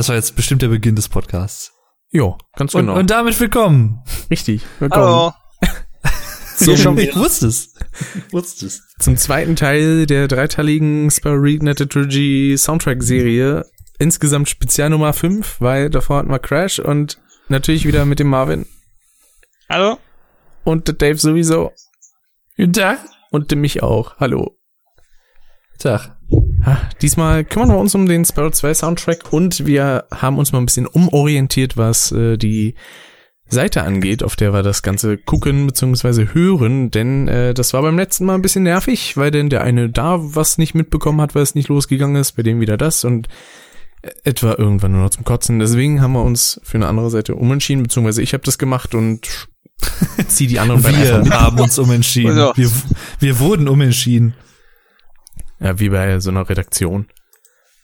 Das war jetzt bestimmt der Beginn des Podcasts. Jo, ganz Und, genau. und damit willkommen. Richtig. Willkommen. Hallo. Zum, schon Ich wusste es. Ich wusste es. zum zweiten Teil der dreiteiligen Spyro Reignited Trilogy Soundtrack-Serie. Insgesamt Spezial Nummer 5, weil davor hatten wir Crash und natürlich wieder mit dem Marvin Hallo? und der Dave sowieso Guten Tag. und dem mich auch. Hallo. Tag. Ah, Diesmal kümmern wir uns um den Sparrow 2 Soundtrack und wir haben uns mal ein bisschen umorientiert, was äh, die Seite angeht, auf der wir das Ganze gucken bzw. hören, denn äh, das war beim letzten Mal ein bisschen nervig, weil denn der eine da was nicht mitbekommen hat, weil es nicht losgegangen ist, bei dem wieder das und äh, etwa irgendwann nur noch zum Kotzen. Deswegen haben wir uns für eine andere Seite umentschieden, beziehungsweise ich habe das gemacht und zieh die anderen beiden Wir haben uns umentschieden. Also. Wir, wir wurden umentschieden. Ja, wie bei so einer Redaktion.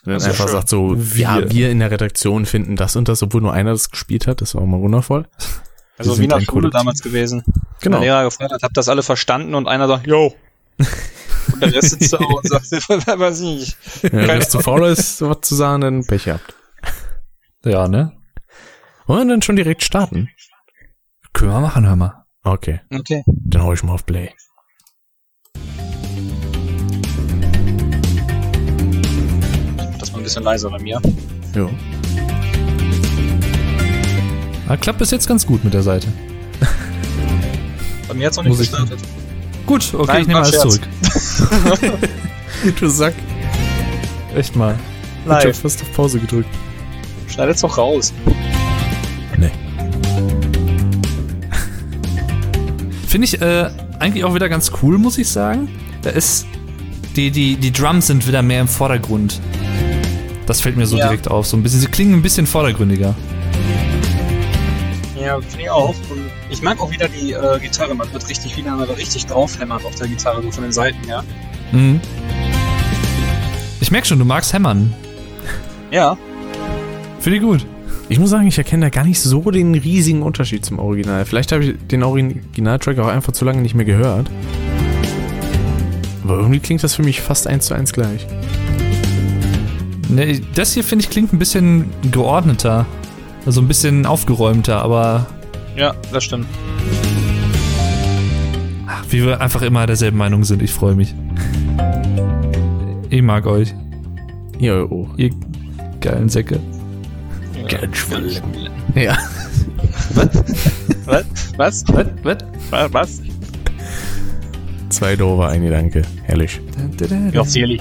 Dann ist einfach schön. sagt so, Wir. ja, wir in der Redaktion finden das und das, obwohl nur einer das gespielt hat, das war auch mal wundervoll. Also wie nach Schule damals gewesen. Genau. Der Lehrer gefragt hat, habt das alle verstanden? Und einer sagt, yo. Und der Rest sitzt da und sagt, weiß ich nicht. Ja, wenn es zu faul ist, was zu sagen, dann Pech gehabt. Ja, ne? Wollen wir dann schon direkt starten? Können wir machen, hör mal. Okay, Okay. dann hau ich mal auf Play. Bisschen leiser bei mir. Jo. Ah, klappt bis jetzt ganz gut mit der Seite. Bei mir hat's noch nicht gestartet. Gut, okay, Nein, ich nehme alles Scherz. zurück. Du Sack. Echt mal. Ich hab fast auf Pause gedrückt. Schneidet's doch raus. Nee. Finde ich äh, eigentlich auch wieder ganz cool, muss ich sagen. Da ist die, die, die Drums sind wieder mehr im Vordergrund. Das fällt mir so Ja. direkt auf. So ein bisschen, sie klingen ein bisschen vordergründiger. Ja, finde ich auch. Und ich mag auch wieder die äh, Gitarre. Man wird richtig wieder richtig draufhämmert auf der Gitarre, so von den Seiten, ja. Mhm. Ich merke schon, du magst hämmern. Ja. Finde ich gut. Ich muss sagen, ich erkenne da gar nicht so den riesigen Unterschied zum Original. Vielleicht habe ich den Originaltrack auch einfach zu lange nicht mehr gehört. Aber irgendwie klingt das für mich fast eins zu eins gleich. Ne, das hier finde ich klingt ein bisschen geordneter. Also ein bisschen aufgeräumter, aber Ja, das stimmt. ach, wie wir einfach immer derselben Meinung sind. Ich freue mich. Ich mag euch, Ja, oh. ihr geilen Säcke. Ja. Was? Was? Was? Was? Was? Was? Zwei doofe, ein Gedanke. Herrlich. Ja, Sierli.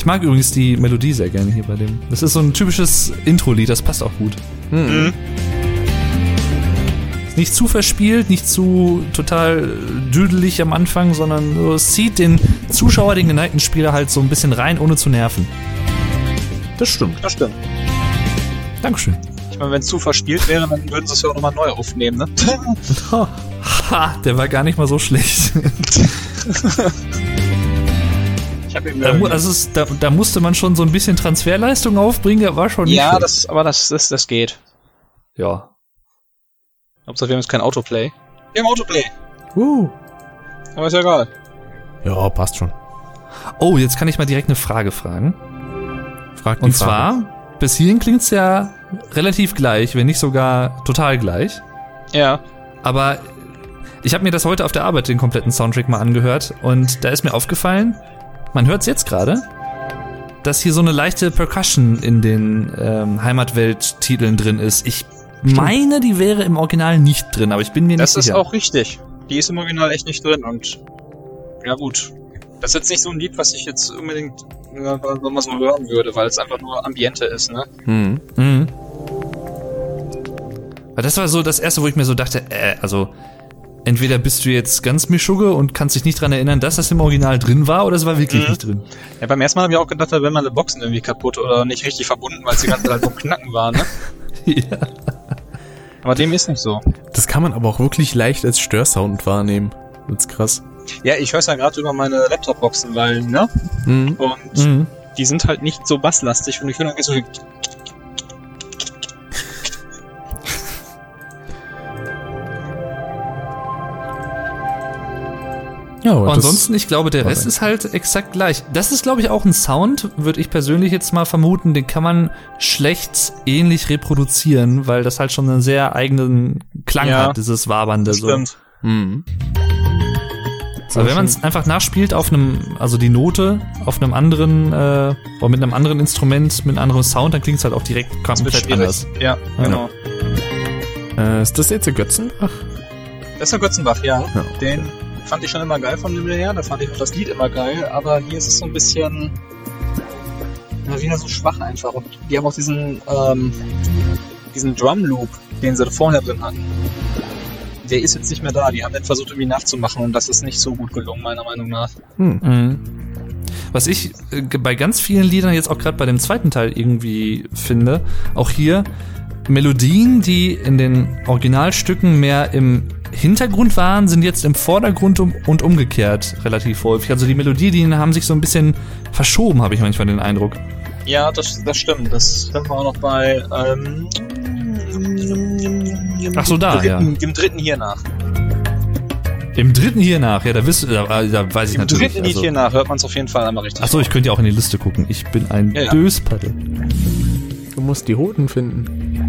Ich mag übrigens die Melodie sehr gerne hier bei dem. Das ist so ein typisches Intro-Lied, das passt auch gut. Mhm. Ist nicht zu verspielt, nicht zu total düdelig am Anfang, sondern so, es zieht den Zuschauer, den geneigten Spieler halt so ein bisschen rein, ohne zu nerven. Das stimmt. Das stimmt. Dankeschön. Ich meine, wenn es zu verspielt wäre, dann würden sie es ja auch nochmal neu aufnehmen, ne? Ha, der war gar nicht mal so schlecht. Da, also es, da, da musste man schon so ein bisschen Transferleistung aufbringen, der war schon nicht Ja, schlecht. das, aber das, das, das geht. Ja. Hauptsache, wir haben jetzt kein Autoplay. Wir haben Autoplay. Uh. Aber ist ja egal. Ja, passt schon. Oh, jetzt kann ich mal direkt eine Frage fragen. Frag die Und Frage. zwar, bis hierhin klingt's ja relativ gleich, wenn nicht sogar total gleich. Ja. Aber ich habe mir das heute auf der Arbeit den kompletten Soundtrack mal angehört und da ist mir aufgefallen, man hört es jetzt gerade, dass hier so eine leichte Percussion in den ähm, Heimatwelt-Titeln drin ist. Ich meine, die wäre im Original nicht drin, aber ich bin mir Das nicht ist sicher. auch richtig. Die ist im Original echt nicht drin und ja gut. Das ist jetzt nicht so ein Lied, was ich jetzt unbedingt ja, wenn man so hören würde, weil es einfach nur Ambiente ist, ne? Hm. Mhm. Aber das war so das erste, wo ich mir so dachte, äh, also entweder bist du jetzt ganz Mischugge und kannst dich nicht dran erinnern, dass das im Original drin war, oder es war wirklich Mhm. nicht drin. Ja, beim ersten Mal habe ich auch gedacht, da wären meine Boxen irgendwie kaputt oder nicht richtig verbunden, weil es die ganze Zeit vom Knacken war, ne? ja. Aber dem ist nicht so. Das kann man aber auch wirklich leicht als Störsound wahrnehmen. Das ist krass. Ja, ich höre es ja gerade über meine Laptop-Boxen, weil, ne? Mhm. Und Mhm. die sind halt nicht so basslastig und ich höre dann so. Ja, ansonsten, ich glaube, der Rest ist halt exakt gleich. Das ist, glaube ich, auch ein Sound, würde ich persönlich jetzt mal vermuten, den kann man schlecht ähnlich reproduzieren, weil das halt schon einen sehr eigenen Klang Ja, hat, dieses Wabernde. Das So. stimmt. Mhm. Aber wenn man es einfach nachspielt auf einem, also die Note auf einem anderen, äh, oder mit einem anderen Instrument, mit einem anderen Sound, dann klingt es halt auch direkt komplett anders. Ja, Ja. genau. Äh, ist das jetzt der Götzenbach? Das ist der Götzenbach, ja. Ja. Den fand ich schon immer geil vom Himmel her. Da fand ich auch das Lied immer geil. Aber hier ist es so ein bisschen ja, wieder so schwach einfach. Und die haben auch diesen, ähm, diesen Drum Loop, den sie vorher drin hatten. Der ist jetzt nicht mehr da. Die haben den versucht irgendwie nachzumachen und das ist nicht so gut gelungen, meiner Meinung nach. Hm. Mhm. Was ich äh, bei ganz vielen Liedern jetzt auch gerade bei dem zweiten Teil irgendwie finde, auch hier Melodien, die in den Originalstücken mehr im Hintergrund waren, sind jetzt im Vordergrund um, und umgekehrt relativ häufig. Also die Melodien haben sich so ein bisschen verschoben, habe ich manchmal den Eindruck. Ja, das, das stimmt. Das hören wir auch noch bei ähm, Ach so, da, dritten, dem dritten hier nach. Im dritten hier nach, ja, da, wisst, da, da weiß ich Im natürlich. dritten Lied Also, hier nach hört man es auf jeden Fall einmal richtig. Achso, ich könnte ja auch in die Liste gucken. Ich bin ein Ja, ja. Döspaddel. Du musst die Hoten finden.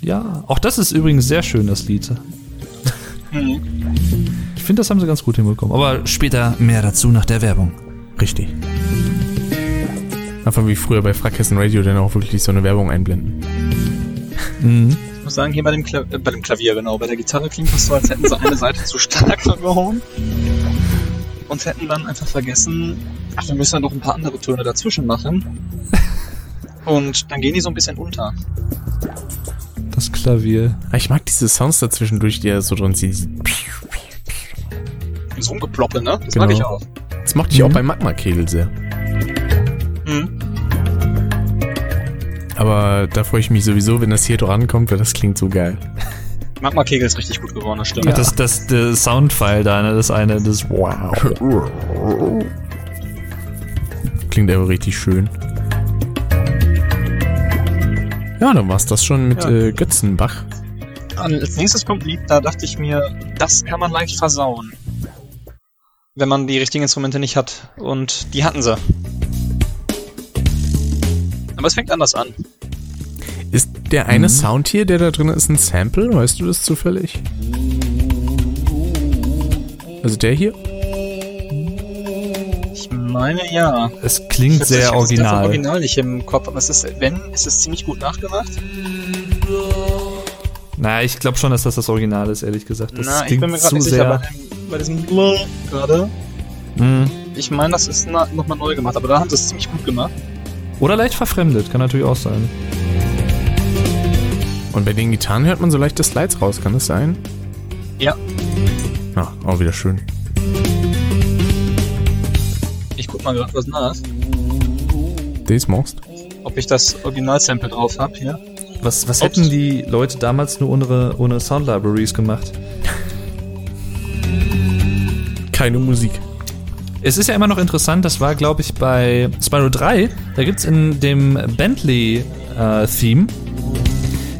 Ja, auch das ist übrigens sehr schön, das Lied. Mhm. Ich finde, das haben sie ganz gut hinbekommen. Aber später mehr dazu nach der Werbung. Richtig. Einfach wie früher bei Frackhessen Radio dann auch wirklich so eine Werbung einblenden. Mhm. Ich muss sagen, hier bei dem, Kla äh, bei dem Klavier, genau, bei der Gitarre klingt das so, als hätten sie eine Seite zu stark gehauen. Und hätten dann einfach vergessen, ach, wir müssen ja noch ein paar andere Töne dazwischen machen. Und dann gehen die so ein bisschen unter. Das Klavier. Ah, Ich mag diese Sounds dazwischendurch, die er so drin zieht. Dieses Rumgeploppe, ne? Das Genau. mag ich auch. Das mochte ich Mhm. auch bei Magma-Kegel sehr. Mhm. Aber da freue ich mich sowieso, wenn das hier drankommt, weil das klingt so geil. Magma-Kegel ist richtig gut geworden, das stimmt. Ach, Das, das, das Soundfile da, ne, das eine, das Wow. Klingt aber richtig schön. Ja, dann war's das schon mit Ja. äh, Götzenbach. Als nächstes kommt ein Lied, da dachte ich mir, das kann man leicht versauen. Wenn man die richtigen Instrumente nicht hat. Und die hatten sie. Aber es fängt anders an. Ist der eine Sound hier, der da drin ist, ein Sample? Weißt du das zufällig? Also der hier? Ich meine ja. Es Ich klingt hab's- sehr ich hab's das original. Original nicht im Kopf, aber es ist, wenn, es ist ziemlich gut nachgemacht. Na, ich glaube schon, dass das das Original ist, ehrlich gesagt. Das Na, ich klingt bin mir gerade zu nicht sicher, sehr. bei, dem, bei diesem gerade. Mhm. Ich meine, das ist nochmal neu gemacht, aber da haben sie es ziemlich gut gemacht. Oder leicht verfremdet, kann natürlich auch sein. Und bei den Gitarren hört man so leichte Slides raus, kann das sein? Ja. Ja, auch wieder schön. Mal gerade was nach, Das machst. ob ich das Original-Sample drauf habe hier. Was, was hätten die Leute damals nur ohne, ohne Sound Libraries gemacht? Keine Musik. Es ist ja immer noch interessant, das war, glaube ich, bei Spyro 3, da gibt's in dem Bentley-Theme,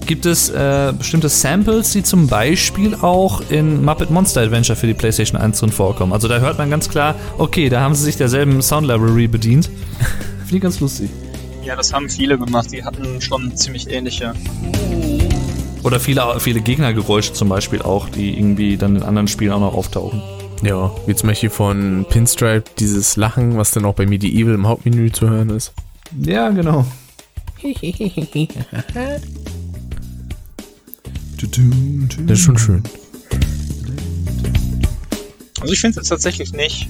gibt es äh, bestimmte Samples, die zum Beispiel auch in Muppet Monster Adventure für die PlayStation 1 drin vorkommen. Also da hört man ganz klar, okay, da haben sie sich derselben Sound Library bedient. Finde ich ganz lustig. Ja, das haben viele gemacht. Die hatten schon ziemlich ähnliche. Oder viele, viele Gegnergeräusche zum Beispiel auch, die irgendwie dann in anderen Spielen auch noch auftauchen. Ja, wie zum Beispiel von Pinstripe dieses Lachen, was dann auch bei Medieval im Hauptmenü zu hören ist. Ja, genau. Das ist schon schön. Also ich finde es tatsächlich nicht.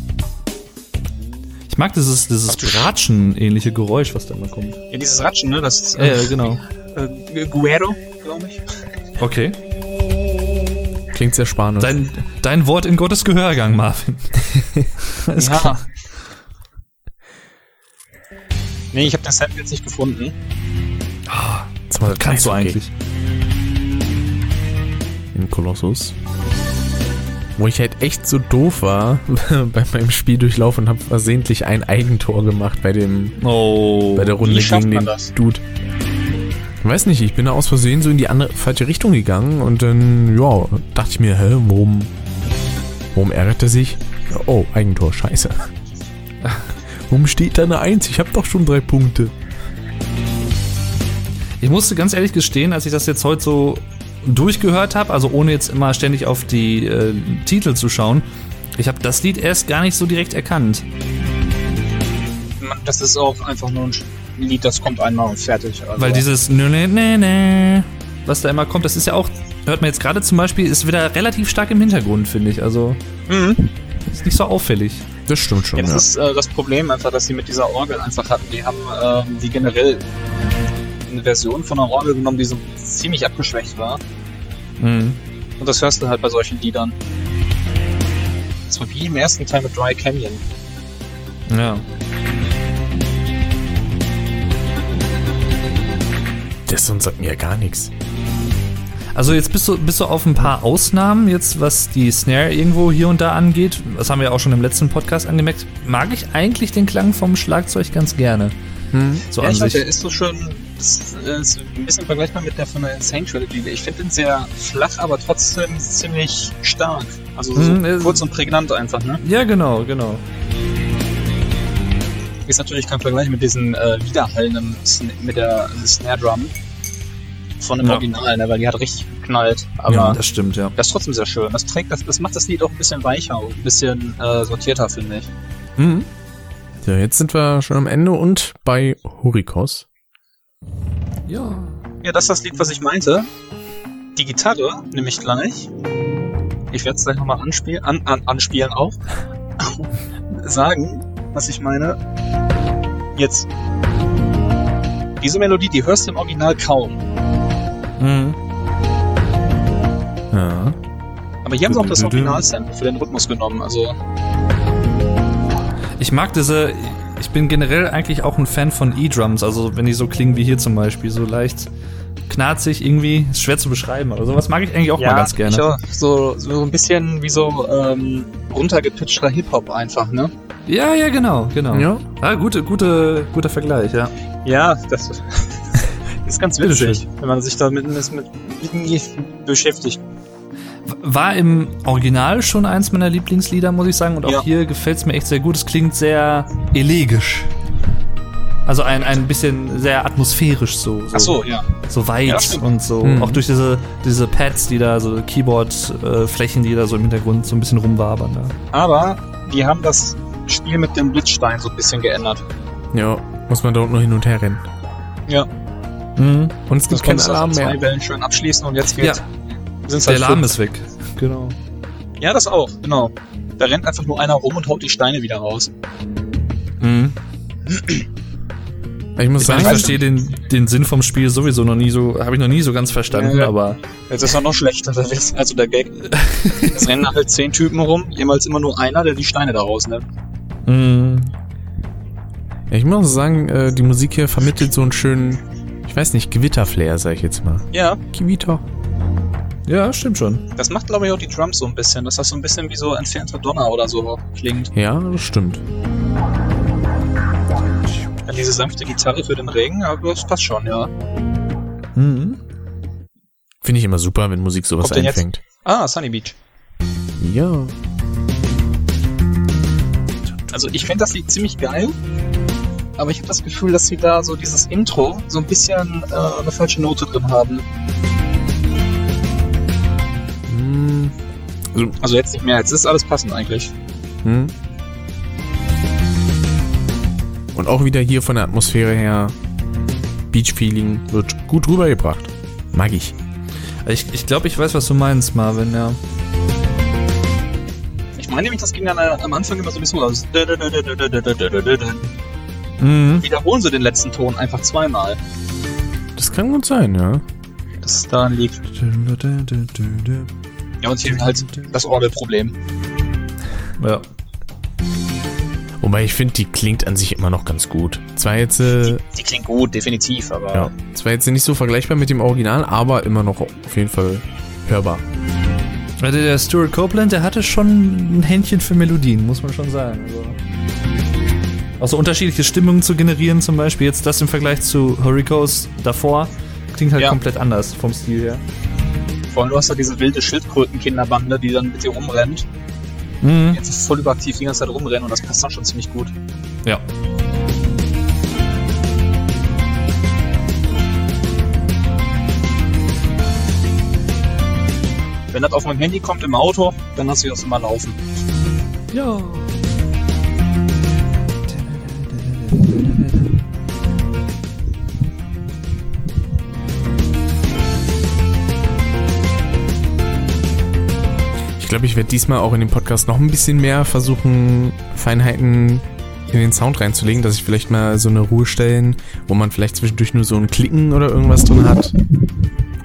Ich mag dieses, dieses Bratschen-ähnliche Geräusch, was da immer kommt. Ja, dieses Ratschen, ne? Das ist Ja, ja, genau. äh, Guero, glaube ich. Okay. Klingt sehr spanisch. Dein, dein Wort in Gottes Gehörgang, Marvin. Alles ja. klar. Nee, ich habe den Sample jetzt nicht gefunden. Das war Kannst du eigentlich. In Colossus. Wo ich halt echt so doof war bei meinem Spieldurchlauf und habe versehentlich ein Eigentor gemacht bei dem Oh. bei der Runde gegen den das? Dude. Ich weiß nicht, ich bin da aus Versehen so in die andere falsche Richtung gegangen und dann, ja, dachte ich mir, hä, warum, warum ärgert er sich? Oh, Eigentor, scheiße. Warum steht da eine Eins? Ich habe doch schon drei Punkte. Ich musste ganz ehrlich gestehen, als ich das jetzt heute so durchgehört habe, also ohne jetzt immer ständig auf die äh, Titel zu schauen, ich habe das Lied erst gar nicht so direkt erkannt. Das ist auch einfach nur ein Lied, das kommt einmal und fertig. Also, Weil dieses ne ne ne ne, was da immer kommt, das ist ja auch, hört man jetzt gerade zum Beispiel, ist wieder relativ stark im Hintergrund, finde ich. Also Mhm. ist nicht so auffällig. Das stimmt schon, Ja, das ja. ist äh, das Problem einfach, dass sie mit dieser Orgel einfach hatten. Die haben ähm, die generell eine Version von einer Orgel genommen, die so ziemlich abgeschwächt war. Mhm. Und das hörst du halt bei solchen Liedern. Das war wie im ersten Teil mit Dry Canyon. Ja. Der Song sagt mir ja gar nichts. Also jetzt bist du, bist du auf ein paar Ausnahmen, jetzt was die Snare irgendwo hier und da angeht. Das haben wir auch schon im letzten Podcast angemerkt. Mag ich eigentlich den Klang vom Schlagzeug ganz gerne. So ja, ich sich. der ist so schön. Das ist ein bisschen vergleichbar mit der von der Insane Trilogy. Ich finde den sehr flach, aber trotzdem ziemlich stark. Also so äh, kurz und prägnant einfach, ne? Ja, genau, genau. Ist natürlich kein Vergleich mit diesen äh, widerhallenden Sn mit der Snare Drum von dem Ja. Original, ne? Weil die hat richtig geknallt. Aber ja, das stimmt, ja. das ist trotzdem sehr schön. Das trägt das, das macht das Lied auch ein bisschen weicher und ein bisschen äh, sortierter, finde ich. Mhm. So, jetzt sind wir schon am Ende und bei Hurikos. Ja. Ja, das ist das Lied, was ich meinte. Die Gitarre nehme ich gleich. Ich werde es gleich nochmal anspielen, an, an, anspielen auch. Sagen, was ich meine. Jetzt. Diese Melodie, die hörst du im Original kaum. Mhm. Ja. Aber hier haben sie auch das Original-Sample für den Rhythmus genommen. Also, Ich mag diese. Ich bin generell eigentlich auch ein Fan von E-Drums, also wenn die so klingen wie hier zum Beispiel, so leicht knarzig irgendwie, ist schwer zu beschreiben, aber sowas mag ich eigentlich auch mal ganz gerne. auch. So, so ein bisschen wie so ähm, runtergepitchter Hip-Hop einfach, ne? Ja, ja, genau, genau. Ja. Ah, gute, gute, guter Vergleich, ja. Ja, das ist ganz witzig, wenn man sich damit mit, mit, mit beschäftigt. War im Original schon eins meiner Lieblingslieder, muss ich sagen. Und auch Ja. hier gefällt es mir echt sehr gut. Es klingt sehr elegisch. Also ein, ein bisschen sehr atmosphärisch so. so Ach so, ja. So weit Ja, und so. Mhm. Auch durch diese, diese Pads, die da, so Keyboard-Flächen, die da so im Hintergrund so ein bisschen rumwabern. Ja. Aber die haben das Spiel mit dem Blitzstein so ein bisschen geändert. Ja, muss man da unten nur hin und her rennen. Ja, Mhm. Und es das gibt keinen Alarm also zwei mehr. Wellen schön abschließen und jetzt Ja. Sind's Der halt Alarm fünf. ist weg. Genau. Ja, das auch, genau. Da rennt einfach nur einer rum und haut die Steine wieder raus. Mhm. Ich muss Ich meine, ich sagen, verstehe den, den Sinn vom Spiel sowieso noch nie so, habe ich noch nie so ganz verstanden, Ja. aber Jetzt ist er noch schlechter. Also der Gag. Es rennen halt zehn Typen rum, jemals immer nur einer, der die Steine da rausnimmt. mhm. ich muss sagen, äh, die Musik hier vermittelt so einen schönen, ich weiß nicht, Gewitterflair, sag ich jetzt mal. Ja, Gewitter. Ja, stimmt schon. das macht glaube ich auch die Drums so ein bisschen, dass das so ein bisschen wie so entfernter Donner oder so klingt. Ja, das stimmt. Ja, diese sanfte Gitarre für den Regen, aber das passt schon, ja. Mhm. Finde ich immer super, wenn Musik sowas Kommt einfängt. Ah, Sunny Beach. Ja. Also ich finde das Lied ziemlich geil, aber ich habe das Gefühl, dass sie da so dieses Intro so ein bisschen äh, eine falsche Note drin haben. Also jetzt nicht mehr, jetzt ist alles passend eigentlich. Hm. Und auch wieder hier von der Atmosphäre her, Beach-Feeling wird gut rübergebracht. Mag ich. Ich, ich glaube, ich weiß, was du meinst, Marvin, ja. Ich meine nämlich, das ging dann äh, am Anfang immer so ein bisschen aus. Mhm. Wiederholen sie den letzten Ton einfach zweimal. Das kann gut sein, ja. Dass es daran liegt. Ja, und hier halt das Orgelproblem. Ja. Wobei ich finde, die klingt an sich immer noch ganz gut. Zwar jetzt, äh, Die klingt gut, definitiv, aber ja, zwar jetzt nicht so vergleichbar mit dem Original, aber immer noch auf jeden Fall hörbar. Also der Stuart Copeland, der hatte schon ein Händchen für Melodien, muss man schon sagen. Also auch so unterschiedliche Stimmungen zu generieren, zum Beispiel jetzt das im Vergleich zu Hurricanes davor, klingt halt Ja. komplett anders vom Stil her. Vor allem du hast da diese wilde Schildkrötenkinderbande, die dann mit dir rumrennt. Mhm. Jetzt ist voll überaktiv die ganze Zeit rumrennen und das passt dann schon ziemlich gut. Ja. Wenn das auf meinem Handy kommt im Auto, dann lasse ich das immer laufen. Ja. Glaube, ich werde diesmal auch in dem Podcast noch ein bisschen mehr versuchen, Feinheiten in den Sound reinzulegen, dass ich vielleicht mal so eine Ruhestellen, wo man vielleicht zwischendurch nur so ein Klicken oder irgendwas drin hat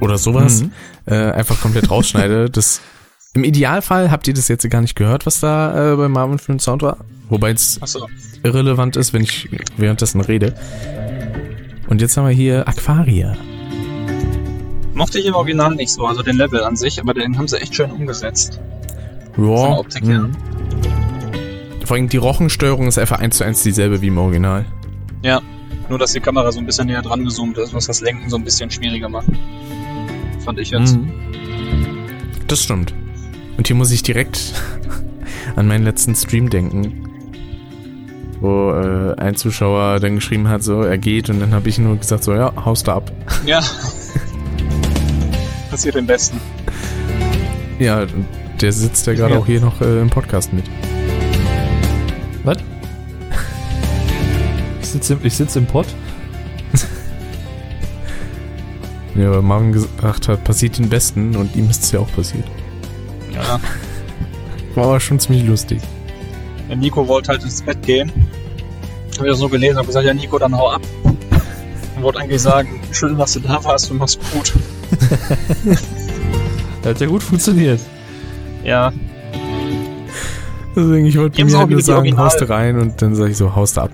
oder sowas, Mhm. äh, einfach komplett rausschneide. Das im Idealfall habt ihr das jetzt gar nicht gehört, was da äh, bei Marvin für ein Sound war, wobei es Achso. irrelevant ist, wenn ich währenddessen rede. Und jetzt haben wir hier Aquaria. Mochte ich im Original nicht so, also den Level an sich, aber den haben sie echt schön umgesetzt. Ja, Optik her. mhm. vor allem die Rochensteuerung ist einfach eins zu eins dieselbe wie im Original. Ja. Nur, dass die Kamera so ein bisschen näher dran gezoomt ist, was das Lenken so ein bisschen schwieriger macht. Fand ich jetzt. Mhm. Das stimmt. Und hier muss ich direkt an meinen letzten Stream denken, wo äh, ein Zuschauer dann geschrieben hat, so, er geht und dann habe ich nur gesagt, so, ja, haust da ab. Ja. Passiert im Besten. Ja, der sitzt ja gerade Ja. auch hier noch äh, im Podcast mit. Was? Ich sitze im, ich sitz im Pott. Ja, weil Marvin gesagt hat, passiert den Besten und ihm ist es ja auch passiert. Ja. War aber schon ziemlich lustig. Der Nico wollte halt ins Bett gehen. Hab ich das nur gelesen und gesagt, ja Nico, dann hau ab. Und wollte eigentlich sagen, schön, dass du da warst und mach's gut. Hat ja gut funktioniert. Ja. Deswegen, ich wollte Die haben mir halt nur sagen, Original- haust du rein und dann sage ich so, haust du ab.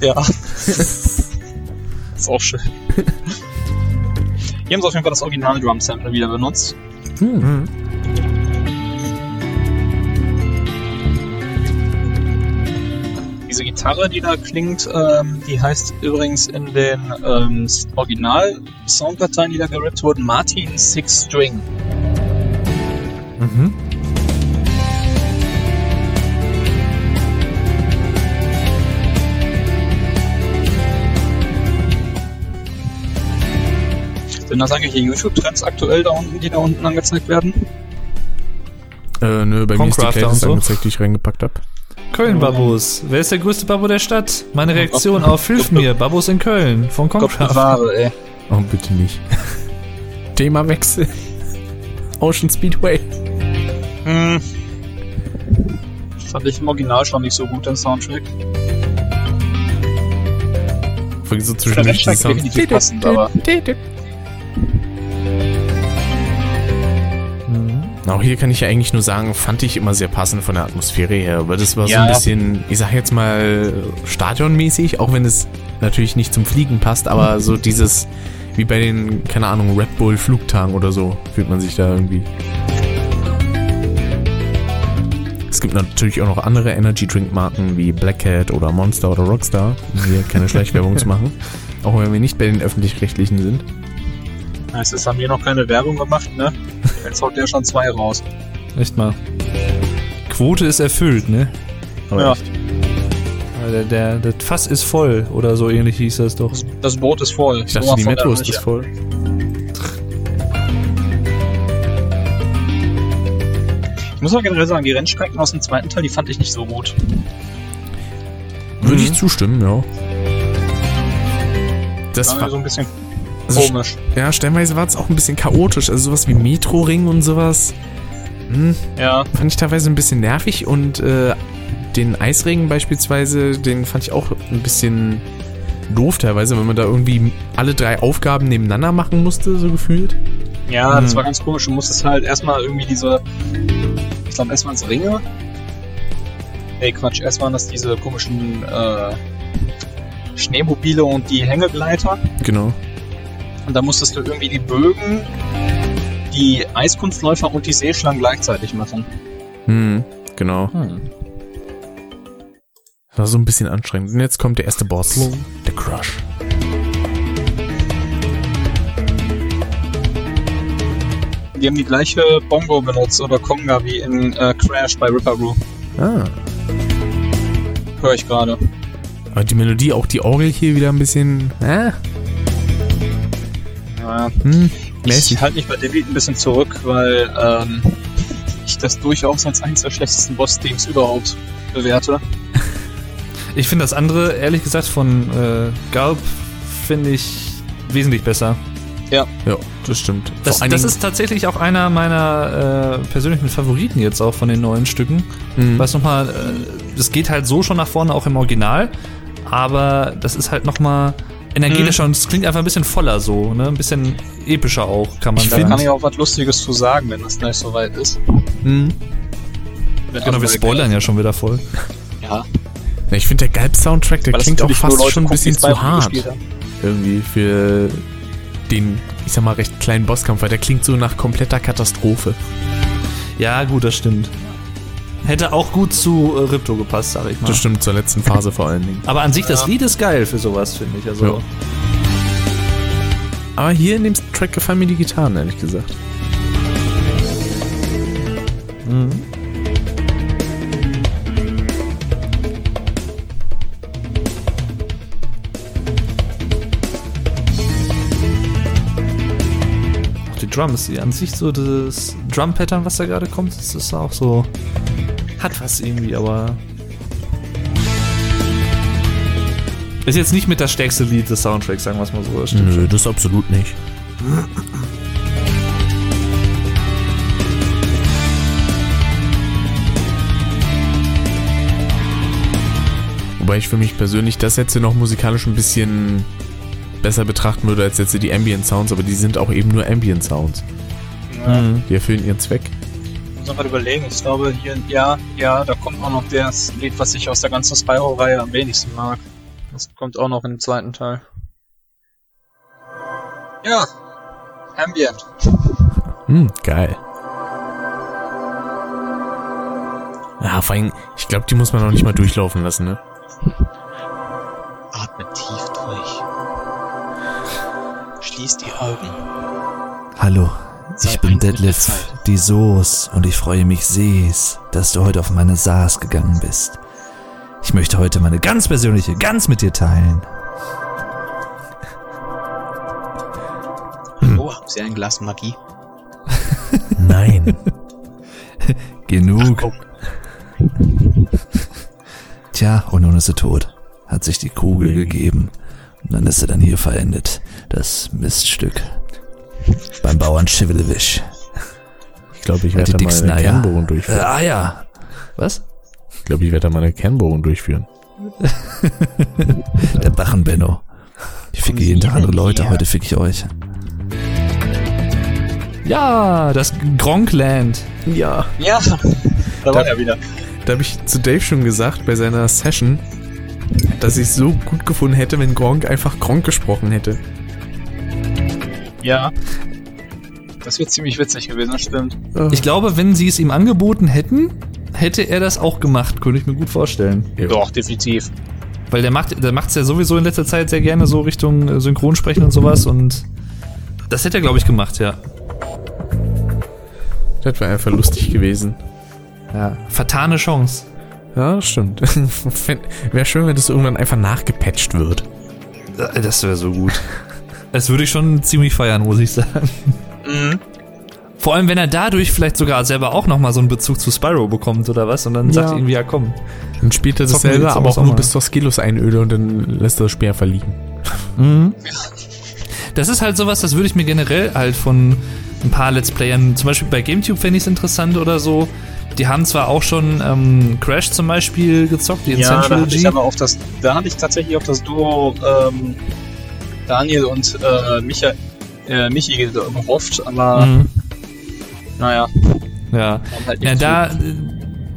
Ja. ist auch schön. Hier haben sie auf jeden Fall das Original Drum Sample wieder benutzt. Mhm. Diese Gitarre, die da klingt, ähm, die heißt übrigens in den ähm, Original-Sounddateien, die da gerippt wurden, Martin Six String. Mhm. Sind das eigentlich die YouTube-Trends aktuell da unten, die da unten angezeigt werden? Äh, nö, bei mir ist die Playlist so. angezeigt, die ich reingepackt habe. Köln-Babos. Wer ist der größte Babbo der Stadt? Meine Reaktion auf Hilf mir, Babos in Köln. Von Concraft. bewahre, ey. Oh, bitte nicht. Themawechsel. Ocean Speedway. Hm. Fand ich im Original schon nicht so gut, den Soundtrack. Vor allem so zwischendurch die Rennsteig Sound. passend, aber Auch hier kann ich ja eigentlich nur sagen, fand ich immer sehr passend von der Atmosphäre her. Aber das war so Ja. ein bisschen, ich sag jetzt mal, stadionmäßig, auch wenn es natürlich nicht zum Fliegen passt, aber so dieses, wie bei den, keine Ahnung, Red Bull Flugtagen oder so, fühlt man sich da irgendwie. Es gibt natürlich auch noch andere Energy Drink Marken wie Black Cat oder Monster oder Rockstar, um hier keine Schleichwerbung zu machen. Auch wenn wir nicht bei den öffentlich-rechtlichen sind. Heißt, es haben wir noch keine Werbung gemacht, ne? Jetzt haut der schon zwei raus. Echt mal. Quote ist erfüllt, ne? Aber Ja. echt. Der, der, das Fass ist voll oder so ähnlich hieß das doch. Das, das Boot ist voll. Ich dachte, Sowas die der ist voll. Ich muss auch generell sagen, die Rennstrecken aus dem zweiten Teil, die fand ich nicht so gut. Würde Mhm. ich zustimmen, ja. Das Das war war, so ein bisschen also, komisch. ja, stellenweise war es auch ein bisschen chaotisch. Also sowas wie Metro-Ring und sowas. Hm, Ja, fand ich teilweise ein bisschen nervig und äh, den Eisregen beispielsweise, den fand ich auch ein bisschen doof teilweise, wenn man da irgendwie alle drei Aufgaben nebeneinander machen musste, so gefühlt. ja, das Hm. war ganz komisch. Du musstest halt erstmal irgendwie diese, ich glaube, erst waren es Ringe. Nee, Quatsch, erst waren das diese komischen äh, Schneemobile und die Hängegleiter. Genau. Und da musstest du irgendwie die Bögen, die Eiskunstläufer und die Seeschlangen gleichzeitig machen. Hm, genau. Hm. Das war so ein bisschen anstrengend. Und jetzt kommt der erste Boss, der Crush. Die haben die gleiche Bongo benutzt oder Conga wie in äh, Crash bei Ripper Brew. Ah. Höre ich gerade. Aber die Melodie, auch die Orgel hier wieder ein bisschen. Äh, Ja, hm, ich halte mich bei Delete ein bisschen zurück, weil ähm, ich das durchaus als eines der schlechtesten Boss-Themes überhaupt bewerte. Ich finde das andere, ehrlich gesagt, von äh, Gulp finde ich wesentlich besser. Ja, das stimmt. Das, das ist tatsächlich auch einer meiner äh, persönlichen Favoriten jetzt auch von den neuen Stücken. Mhm. Weiß nochmal, äh, es geht halt so schon nach vorne auch im Original, aber das ist halt nochmal energetischer und es klingt einfach ein bisschen voller so, ne? Ein bisschen epischer auch, kann man Ich Da sagen. kann ich auch was Lustiges zu sagen, wenn das gleich soweit ist. Hm. Genau, wir spoilern ja schon wieder voll. Ja, Ja, ich finde, der Galb-Soundtrack, der weil klingt auch fast Leute schon ein bisschen zu hart. Irgendwie für den, ich sag mal, recht kleinen Bosskampf, weil der klingt so nach kompletter Katastrophe. Ja, gut, das stimmt. Hätte auch gut zu äh, Ripto gepasst, sag ich mal. Das stimmt, zur letzten Phase vor allen Dingen. Aber an sich, das Ja. Lied ist geil für sowas, finde ich. Also, Ja. Aber hier in dem Track gefallen mir die Gitarren, ehrlich gesagt. Mhm. Auch die Drums, die an sich so das Drum-Pattern, was da gerade kommt, das ist auch so. Hat was irgendwie, aber. Ist jetzt nicht mit das stärkste Lied des Soundtracks, sagen wir es mal so. Das stimmt schon. das absolut nicht. Wobei ich für mich persönlich das jetzt hier noch musikalisch ein bisschen besser betrachten würde als jetzt die Ambient Sounds, aber die sind auch eben nur Ambient Sounds. Ja. Mhm. Die erfüllen ihren Zweck. Muss man gerade überlegen. Ich glaube, hier, ja, ja, da kommt auch noch das Lied, was ich aus der ganzen Spyro-Reihe am wenigsten mag. Das kommt auch noch im zweiten Teil. Ja, Ambient. Hm, geil. Ja, vor allem, ich glaube, die muss man auch nicht mal durchlaufen lassen, ne? Atme tief durch. Schließ die Augen. Hallo, ich bin Detlef, Zeit. die Soos, und ich freue mich sees, dass du heute auf meine Saas gegangen bist. Ich möchte heute meine ganz persönliche Ganz mit dir teilen. Oh, haben Sie ein Glas Magie? Nein. Genug. Tja, und nun ist sie tot. Hat sich die Kugel gegeben. Und dann ist sie dann hier verendet. Das Miststück. Beim Bauern Schivelwisch. Ich glaube, ich werde die da mal eine. Kernbohrung durchführen. ah ja. Was? Ich glaube, ich werde da mal eine Kernbohrung durchführen. Der Bachenbenno. Ich ficke jeden Tag andere Leute, heute fick ich euch. Ja, das Gronkland. Ja. Ja, da war er wieder. Da habe ich zu Dave schon gesagt bei seiner Session, dass ich so gut gefunden hätte, wenn Gronk einfach Gronk gesprochen hätte. Ja. Das wird ziemlich witzig gewesen, das stimmt. Ich glaube, wenn sie es ihm angeboten hätten, hätte er das auch gemacht, könnte ich mir gut vorstellen. Ja. Doch, definitiv. Weil der macht der macht's ja sowieso in letzter Zeit sehr gerne so Richtung äh, Synchronsprechen und sowas und das hätte er, glaube ich, gemacht, ja. Das wäre einfach lustig gewesen. ja. Vertane Chance. Ja, das stimmt. wäre schön, wenn das irgendwann einfach nachgepatcht wird. Äh, Das wäre so gut. Das würde ich schon ziemlich feiern, muss ich sagen. Mhm. Vor allem, wenn er dadurch vielleicht sogar selber auch nochmal so einen Bezug zu Spyro bekommt oder was und dann sagt Ja. irgendwie, ja komm. Dann spielt er dasselbe, jetzt aber auch auch nur bis zur Skillos einöde und dann lässt er das Spiel einfach liegen. Das ist halt sowas, das würde ich mir generell halt von ein paar Let's Playern, zum Beispiel bei GameTube fände ich es interessant oder so. Die haben zwar auch schon ähm, Crash zum Beispiel gezockt, die Ja, da hatte ich aber auf das, da hatte ich tatsächlich auf das Duo ähm, Daniel und äh, Micha, äh, Michi gehofft, aber Mhm. naja, Ja. halt Ja, da,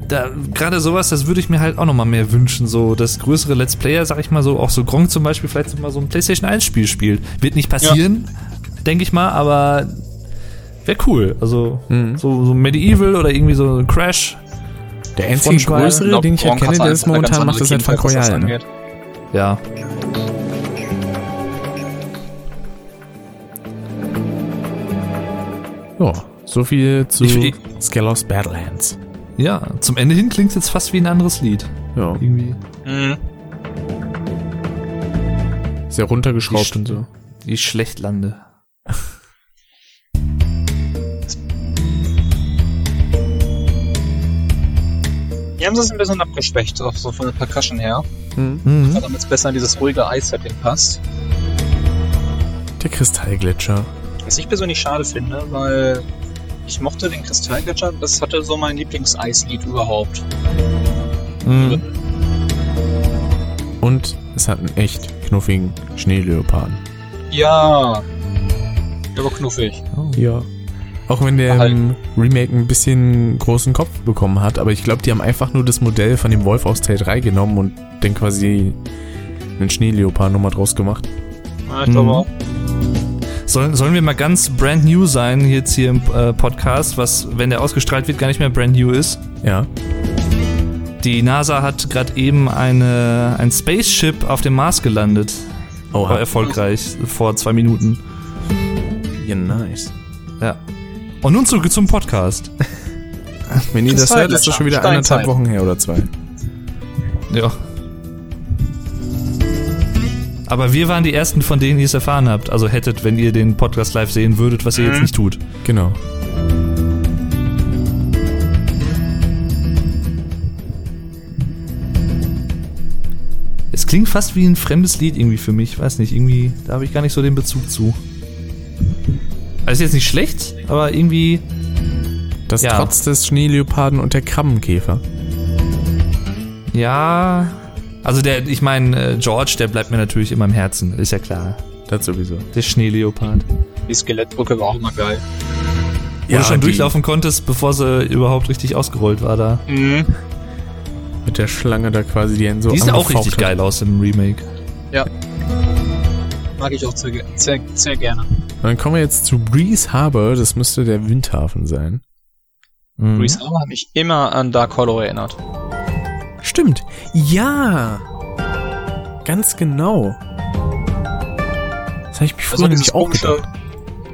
da gerade sowas, das würde ich mir halt auch nochmal mehr wünschen. So, dass größere Let's Player, sag ich mal so, auch so Gronk zum Beispiel vielleicht mal so ein PlayStation 1 Spiel spielt. Wird nicht passieren, denke ich mal, aber wäre cool. Also, Mhm. so, so Medieval oder irgendwie so ein Crash. Der einzige größere, den ich erkenne, hat der ganz momentan macht, ist halt Funk Royale. Ne? Ja. Ja, So viel zu Ich- Skelos Badlands. Ja, zum Ende hin klingt jetzt fast wie ein anderes Lied. Ja, Irgendwie. Mhm. sehr runtergeschraubt Die und so. Ich schlecht lande. Hier haben sie es ein bisschen abgeschwächt, auch so von der Percussion her. Hm. Mhm. Damit es besser in dieses ruhige Eis-Setting passt. Der Kristallgletscher. Was ich persönlich schade finde, weil ich mochte den Kristallgletscher, das hatte so mein Lieblingseislied überhaupt. Mhm. Und es hat einen echt knuffigen Schneeleoparden. Ja. War knuffig. Ja. Auch wenn der Halt. im Remake ein bisschen großen Kopf bekommen hat, aber ich glaube, die haben einfach nur das Modell von dem Wolf aus Teil 3 genommen und dann quasi einen Schneeleopard nochmal draus gemacht. Ja, ich glaube Mhm. auch. Sollen, sollen wir mal ganz brand new sein jetzt hier im äh, Podcast, was, wenn der ausgestrahlt wird, gar nicht mehr brand new ist? Ja. Die NASA hat gerade eben eine, ein Spaceship auf dem Mars gelandet. Oh, War erfolgreich vor zwei Minuten. ja, nice. Ja. Und nun zurück zum Podcast. Wenn ihr das hört, ist das schon wieder Steinzeit. eineinhalb Wochen her oder zwei. Ja. Aber wir waren die ersten, von denen ihr es erfahren habt. Also hättet, wenn ihr den Podcast live sehen würdet, was ihr jetzt Mhm. nicht tut. Genau. Es klingt fast wie ein fremdes Lied irgendwie für mich. Weiß nicht, irgendwie, da habe ich gar nicht so den Bezug zu. Also ist jetzt nicht schlecht, aber irgendwie, Das Ja. trotz des Schneeleoparden und der Krabbenkäfer. ja. Also der, ich meine, äh, George, der bleibt mir natürlich immer im Herzen, ist ja klar. Das sowieso. Der Schneeleopard. Die Skelettbrücke war auch immer geil. Wo du schon durchlaufen konntest, bevor sie überhaupt richtig ausgerollt war da. Mhm. Mit der Schlange da quasi, die einen so Die sieht auch richtig hat. geil aus im Remake. Mag ich auch sehr, sehr, sehr gerne. Und dann kommen wir jetzt zu Breeze Harbor, das müsste der Windhafen sein. Mhm. Breeze Harbor hat mich immer an Dark Hollow erinnert. Stimmt. Ja. Ganz genau. Das habe ich mich früher war nämlich auch komische, gedacht.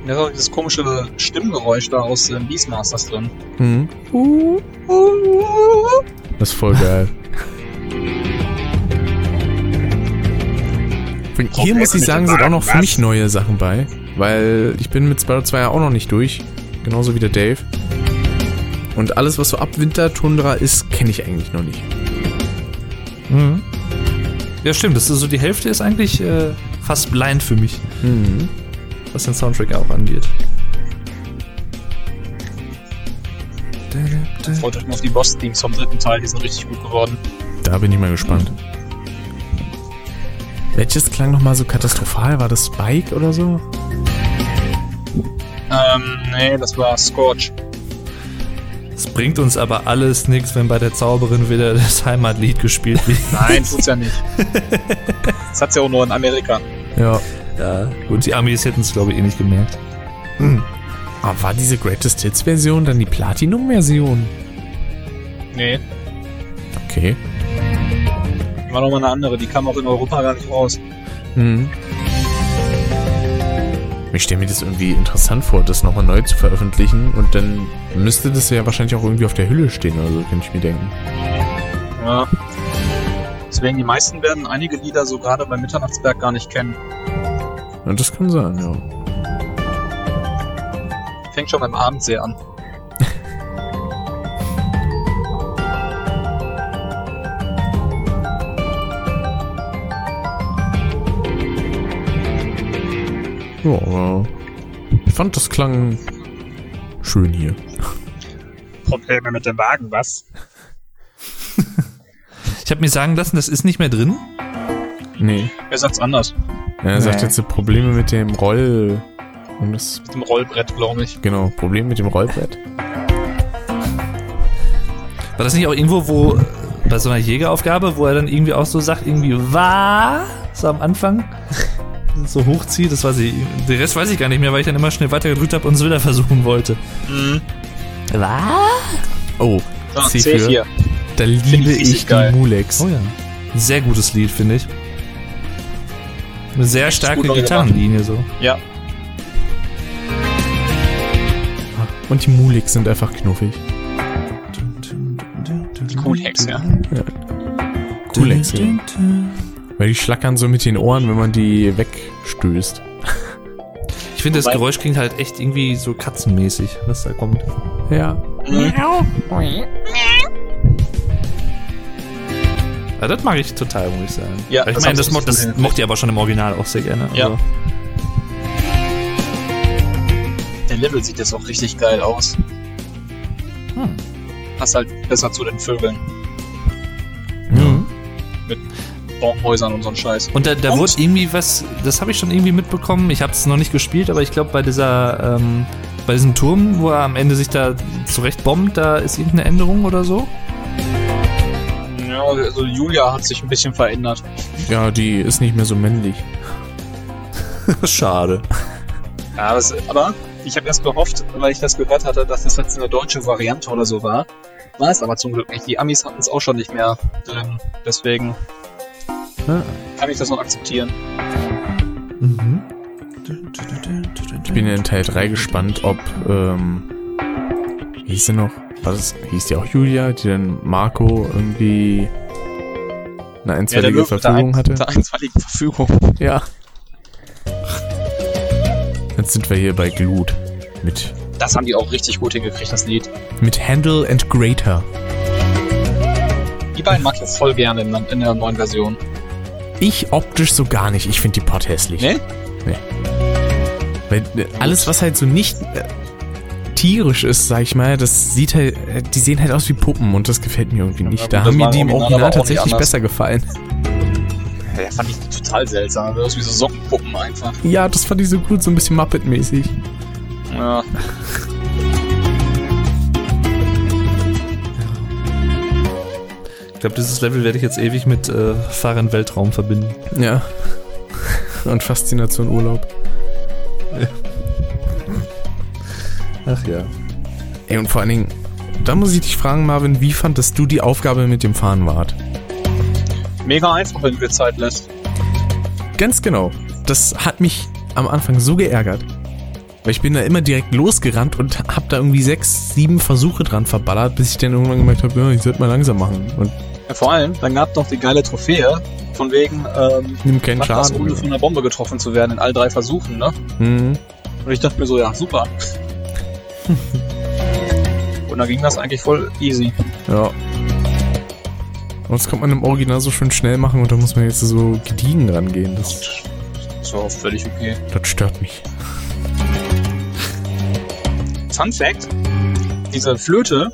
da war dieses komische Stimmgeräusch da aus ähm, Beastmasters drin. Mhm. Das ist voll geil. Hier muss ich sagen, sind auch noch für mich neue Sachen bei, weil ich bin mit Sparrow 2 ja auch noch nicht durch, genauso wie der Dave. Und alles, was so ab Winter Tundra ist, kenne ich eigentlich noch nicht. Mhm. Ja, stimmt. Das ist so die Hälfte ist eigentlich äh, fast blind für mich, Mhm. was den Soundtrack auch angeht. Freut euch mal auf die Boss-Themes vom dritten Teil, die sind richtig gut geworden. Da bin ich mal gespannt. Welches klang noch mal so katastrophal? War das Spike oder so? Ähm, nee, das war Scorch. Es bringt uns aber alles nichts, wenn bei der Zauberin wieder das Heimatlied gespielt wird. Nein, tut's ja nicht. Das hat's ja auch nur in Amerika. Ja. ja, gut, die Amis hätten es, glaube ich, eh nicht gemerkt. Aber war diese Greatest Hits Version dann die Platinum Version? Nee, Okay. war nochmal eine andere. Die kam auch in Europa gar nicht raus. Mhm. Ich stelle mir das irgendwie interessant vor, das nochmal neu zu veröffentlichen und dann müsste das ja wahrscheinlich auch irgendwie auf der Hülle stehen oder so, könnte ich mir denken. Ja. Deswegen die meisten werden einige Lieder so gerade bei Mitternachtsberg gar nicht kennen. Und das kann sein, ja. Fängt schon beim Abendsee an. Ja, aber ich fand, das klang schön hier. Probleme mit dem Wagen, was? Ich habe mir sagen lassen, das ist nicht mehr drin. Nee. Wer sagt's anders? Er sagt Nee. jetzt so Probleme mit dem Roll... Und das, Mit dem Rollbrett, glaube ich. genau, Problem mit dem Rollbrett. War das nicht auch irgendwo, wo bei so einer Jägeraufgabe, wo er dann irgendwie auch so sagt, irgendwie was? So am Anfang? So hochzieht, das weiß ich. Den Rest weiß ich gar nicht mehr, weil ich dann immer schnell weitergedrückt habe und es wieder versuchen wollte. Mhm. Oh, So, C C4. für- da liebe ich ich die geil. Mulex. Oh ja. Sehr gutes Lied, finde ich. Eine sehr starke Gitarrenlinie so. Ja. Und die Muliks sind einfach knuffig. Die Cool-Hacks, ja. Kulex, ja. Weil die schlackern so mit den Ohren, wenn man die wegstößt. Ich finde, das Geräusch klingt halt echt irgendwie so katzenmäßig, was da kommt. Ja. Ja, das mag ich total, muss ich sagen. Ja, ich das meine, das, mo das mochte ich aber schon im Original auch sehr gerne. Ja. Also, Der Level sieht jetzt auch richtig geil aus. Hm. Passt halt besser zu den Vögeln. Mhm. Baumhäusern und so ein Scheiß. Und da, da Und- wurde irgendwie was, das habe ich schon irgendwie mitbekommen. Ich habe es noch nicht gespielt, aber ich glaube bei dieser, ähm, bei diesem Turm, wo er am Ende sich da zurecht bombt, da ist irgendeine Änderung oder so. Ja, also Julia hat sich ein bisschen verändert. Ja, die ist nicht mehr so männlich. Schade. Ja, das, aber ich habe erst gehofft, weil ich das gehört hatte, dass das jetzt eine deutsche Variante oder so war. War es aber zum Glück nicht. Die Amis hatten es auch schon nicht mehr drin. Deswegen Ah. kann ich das noch akzeptieren. Mhm. Ich bin in Teil 3 gespannt, ob, ähm, wie hieß sie noch? War das, hieß die auch Julia, die dann Marco irgendwie eine einstweilige der Verfügung ein- hatte? mit Der einstweiligen Verfügung. Ja. Jetzt sind wir hier bei Glut. Mit, Das haben die auch richtig gut hingekriegt, das Lied. mit Handle and Grater. Die beiden mag ich jetzt voll gerne in, in der neuen Version. Ich optisch so gar nicht. Ich finde die Pot hässlich. Ne? Weil äh, alles, was halt so nicht äh, tierisch ist, sag ich mal, das sieht halt, äh, die sehen halt aus wie Puppen und das gefällt mir irgendwie nicht. Ja, da haben mir die im Original tatsächlich besser gefallen. Ja, fand ich total seltsam. Das ist wie so Sockenpuppen einfach. Ja, das fand ich so gut, so ein bisschen Muppet-mäßig. Ja. Glaube, dieses Level werde ich jetzt ewig mit äh, Fahren Weltraum verbinden. Ja. Und Faszination Urlaub. Ach ja. Ey, und vor allen Dingen, da muss ich dich fragen, Marvin, wie fandest du die Aufgabe mit dem Fahnenwart? Mega einfach, wenn du dir Zeit lässt. Ganz genau. Das hat mich am Anfang so geärgert. Weil ich bin da immer direkt losgerannt und hab da irgendwie sechs, sieben Versuche dran verballert, bis ich dann irgendwann gemerkt habe, ja, ich sollte mal langsam machen. Und Ja, vor allem, dann gab noch die geile Trophäe, von wegen, ähm, nimm keinen macht das, Schaden. ohne von einer Bombe getroffen zu werden in all drei Versuchen, ne? Mhm. Und ich dachte mir so, ja, super. Und dann ging das eigentlich voll easy. Ja. Und das kommt man im Original so schön schnell machen und da muss man jetzt so gediegen rangehen. Das, Das war auch völlig okay. das stört mich. Fun Fact: Diese Flöte,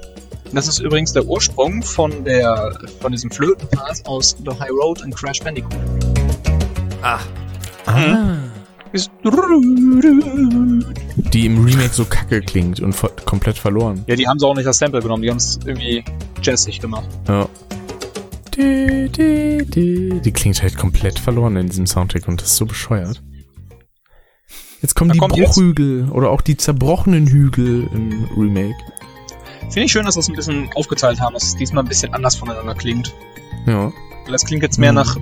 das ist übrigens der Ursprung von der von diesem Flötenpass aus The High Road und Crash Bandicoot. Ah, Ist- Die im Remake so kacke klingt und komplett verloren. Ja, die haben sie auch nicht das Sample genommen, die haben es irgendwie jazzig gemacht. Ja. Die, die, die. die klingt halt komplett verloren in diesem Soundtrack und das ist so bescheuert. Jetzt kommen Da die kommt jetzt- Bruchhügel oder auch die zerbrochenen Hügel im Remake. Finde ich schön, dass sie es ein bisschen aufgeteilt haben, dass es diesmal ein bisschen anders voneinander klingt. Ja. Weil das klingt jetzt mehr Hm. nach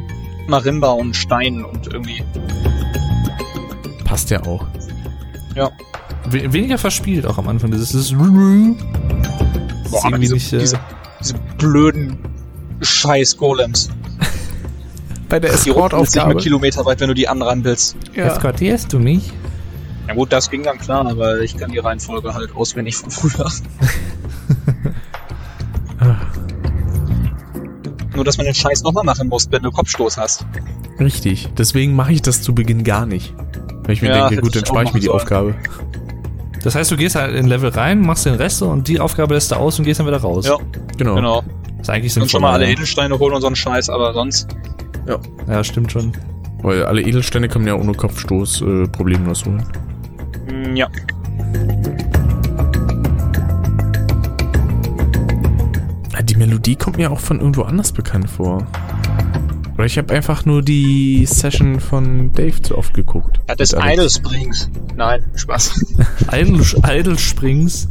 Marimba und Stein und irgendwie. Passt ja auch. we weniger verspielt auch am Anfang. Das ist Boah, aber diese, nicht, äh, diese, diese blöden scheiß Golems. Bei der Die runden jetzt nicht mehr Escort-Aufgabe. Kilometer weit, wenn du die anrambelst. Ja. Eskortierst du mich? Ja gut, das ging dann klar, aber ich kann die Reihenfolge halt auswendig von früher. Nur, dass man den Scheiß nochmal machen muss, wenn du Kopfstoß hast. Richtig. Deswegen mache ich das zu Beginn gar nicht. Weil ich mir Ja, denke, gut, dann spare ich mir die machen Aufgabe. Das heißt, du gehst halt in Level rein, machst den Rest und die Aufgabe lässt du aus und gehst dann wieder raus. Ja, Genau. genau. Ist eigentlich sinnvoll. schon mal alle Edelsteine holen und so einen Scheiß, aber sonst. Ja, stimmt schon. Weil alle Edelsteine kann man ja ohne Kopfstoß äh, problemlos holen. Ja. Ah, Die Melodie kommt mir auch von irgendwo anders bekannt vor. Oder ich habe einfach nur die Session von Dave zu oft geguckt. Ja, Mit Alex. Idle Springs. Nein, Spaß. Idle, Idle Springs.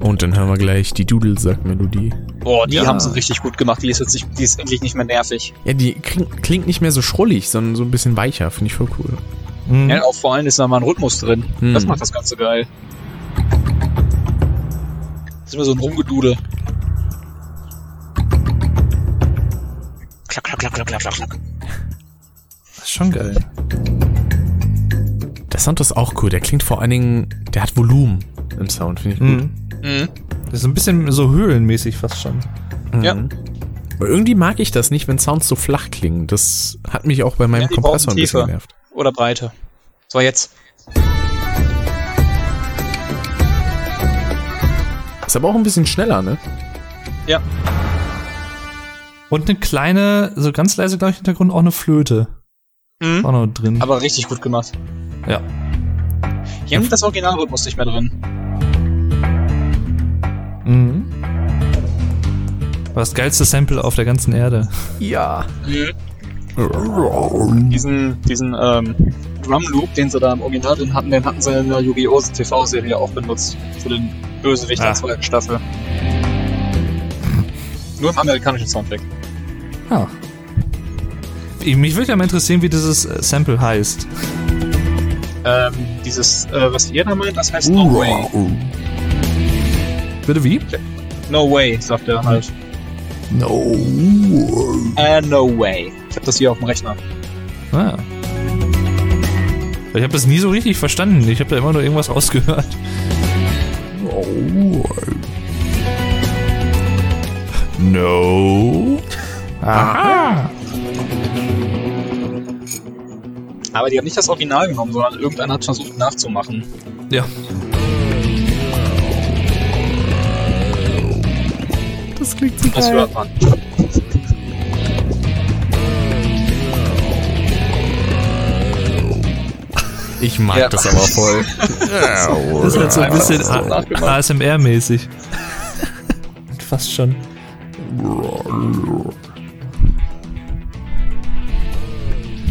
Und dann hören wir gleich die Dudelsack-Melodie. Boah, die Ja. haben sie richtig gut gemacht. Die ist jetzt nicht, die ist endlich nicht mehr nervig. Ja, die klingt, klingt nicht mehr so schrullig, sondern so ein bisschen weicher. Finde ich voll cool. Mhm. Ja, auch vor allem ist da mal ein Rhythmus drin. Hm. Das macht das Ganze geil. Das ist immer so ein Rumgedudel. Klack, klack, klack, klack, klack, klack. Das ist schon geil. Der Sound ist auch cool. Der klingt vor allen Dingen, der hat Volumen im Sound, finde ich gut. Mhm. Das ist ein bisschen so höhlenmäßig fast schon. Ja. Mhm. Aber irgendwie mag ich das nicht, wenn Sounds so flach klingen. Das hat mich auch bei meinem Ja, Kompressor ein bisschen genervt. Oder Breite. So, jetzt. Ist aber auch ein bisschen schneller, ne? Ja. Und eine kleine, so ganz leise, glaube ich, im Hintergrund auch eine Flöte. Mhm. Auch noch drin. Aber richtig gut gemacht. ja. Hier haben das Originalrhythmus nicht mehr drin. Mhm. War das geilste Sample auf der ganzen Erde. Ja. Diesen, diesen ähm, Drum Loop, den sie da im Original drin hatten, den hatten sie in der Yu-Gi-Oh! TV-Serie auch benutzt. Für den Bösewicht Ah. der zweiten Staffel. Nur im amerikanischen Soundtrack. Ah. Mich würde ja mal interessieren, wie dieses äh, Sample heißt. Ähm, dieses, äh, was ihr da meint, das heißt No Way. Bitte wie? No Way, sagt er halt. No. Äh, no way. Ich hab das hier auf dem Rechner. Ah. Ich habe das nie so richtig verstanden. Ich habe da immer nur irgendwas rausgehört. No. Aha. Aber die haben nicht das Original genommen, sondern irgendeiner hat versucht nachzumachen. Ja. Das klingt so Das hört man. Ich mag Ja. das aber voll. Das ist halt so ein bisschen. ASMR-mäßig. Fast schon.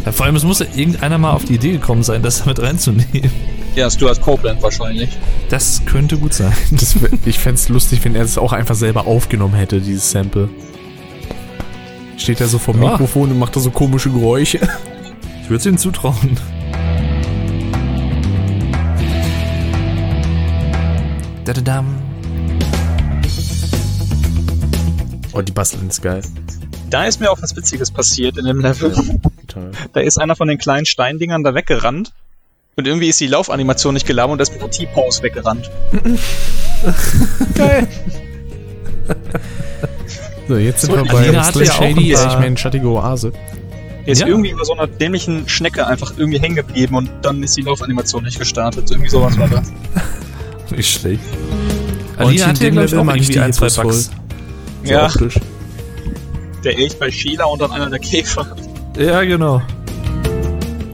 Ja, vor allem, es muss ja irgendeiner mal auf die Idee gekommen sein, das damit reinzunehmen. Ja, Stuart Copeland wahrscheinlich. Das könnte gut sein. Das, ich fände es lustig, wenn er das auch einfach selber aufgenommen hätte, dieses Sample. Steht er so vor dem Ja. Mikrofon und macht da so komische Geräusche. Ich würde es ihm zutrauen. Dadadam. Oh, die Basteln ist geil. Da ist mir auch was Witziges passiert in dem Level. Da ist einer von den kleinen Steindingern da weggerannt. Und irgendwie ist die Laufanimation nicht geladen und da ist mit der T-Pose weggerannt. Geil. So, jetzt sind So, wir bei Slim ja Shady, ein paar- ich meine schattige Oase. Der ist Ja. irgendwie über so einer dämlichen Schnecke einfach irgendwie hängen geblieben und dann ist die Laufanimation nicht gestartet. Irgendwie sowas war das. Nicht schlecht. Und Alina hat in ja, dem glaube ich, auch irgendwie die ein, zwei Bugs. So Ja, optisch. der Elch bei Sheila und dann einer der Käfer. Ja, genau.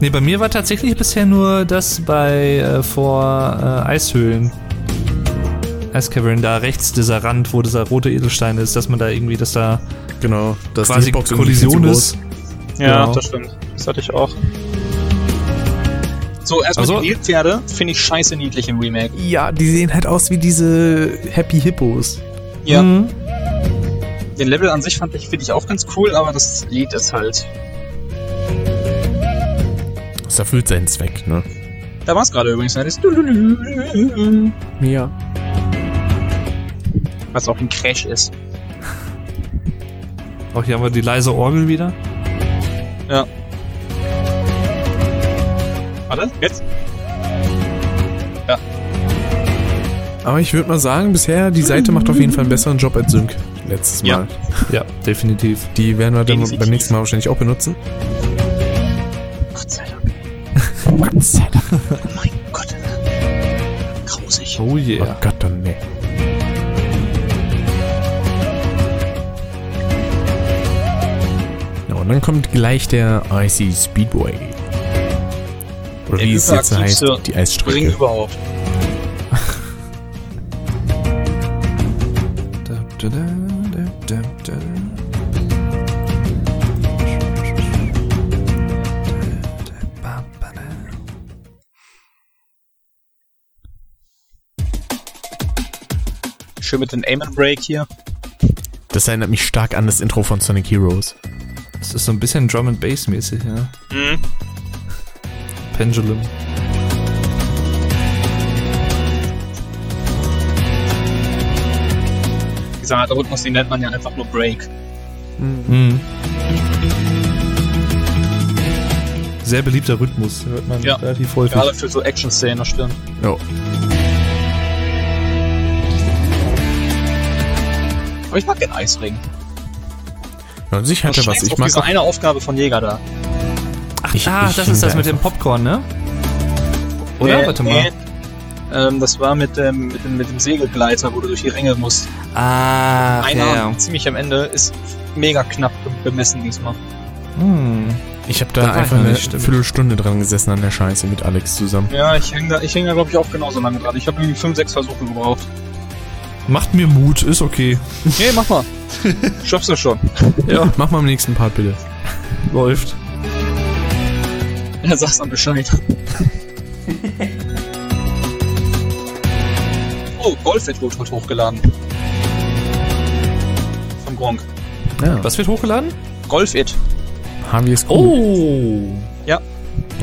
Nee, bei mir war tatsächlich bisher nur das bei äh, vor äh, Eishöhlen. Ice Cavern, da rechts dieser Rand, wo dieser rote Edelstein ist, dass man da irgendwie, dass da Genau. Das quasi Kollision zu ist. Ja, Genau. das stimmt. Das hatte ich auch. So, erstmal Also- die Nilpferde finde ich scheiße niedlich im Remake. Ja, die sehen halt aus wie diese Happy Hippos. Ja. Mhm. Den Level an sich fand ich, finde ich auch ganz cool, aber das Lied ist halt. Das erfüllt seinen Zweck, ne? Da war es gerade übrigens, ne? Das Ja. was auch ein Crash ist. Auch hier haben wir die leise Orgel wieder. Ja. Warte, jetzt? Aber ich würde mal sagen, bisher, die Seite macht auf jeden Fall einen besseren Job als Sync letztes Ja. Mal. Ja, definitiv. Die werden wir dann Definitiv. beim nächsten Mal wahrscheinlich auch benutzen. Gott sei Dank. Gott sei Dank. Oh mein Gott. Grausig. Oh Oh yeah. Gott, dann nee. Ja, und dann kommt gleich der IC Speedway. Oder Der wie es jetzt heißt, die Eisstrecke. überhaupt. Schön mit dem Aim and Break hier. Das erinnert mich stark an das Intro von Sonic Heroes. Das ist so ein bisschen Drum and Bass mäßig, ja. Mhm. Pendulum. Dieser Art Rhythmus, den nennt man ja einfach nur Break. Mhm. Sehr beliebter Rhythmus, hört man Ja. relativ häufig. Gerade für so Action-Szenen, das stimmt. Ja. Aber ich mag den Eisring. Ja, Und sich hatte was. Ich mag diese auch, eine Aufgabe von Jäger da. Ach, Ich- ah, ich das ist das mit dem Popcorn, ne? Oder? Nee, Warte mal. nee. Ähm, das war mit dem, mit, dem, mit dem Segelgleiter, wo du durch die Ränge musst. Ah, Einer, ja. ziemlich am Ende, ist mega knapp bemessen diesmal. Hm. ich habe Da da war ich einfach eine nicht, stimmt. Viertelstunde dran gesessen an der Scheiße mit Alex zusammen. Ja, ich hänge da, ich häng da glaube ich, auch genauso lange dran. Ich habe irgendwie 5, 6 Versuche gebraucht. Macht mir Mut, ist okay. Nee, mach mal. Schaffst du schon. Ja, Mach mal im nächsten Part bitte. läuft. Ja, sag's dann Bescheid. oh, Golfit wird heute hochgeladen. Von Gronk. Ja. Was wird hochgeladen? Golfit. Haben wir es gut. Oh. Ja.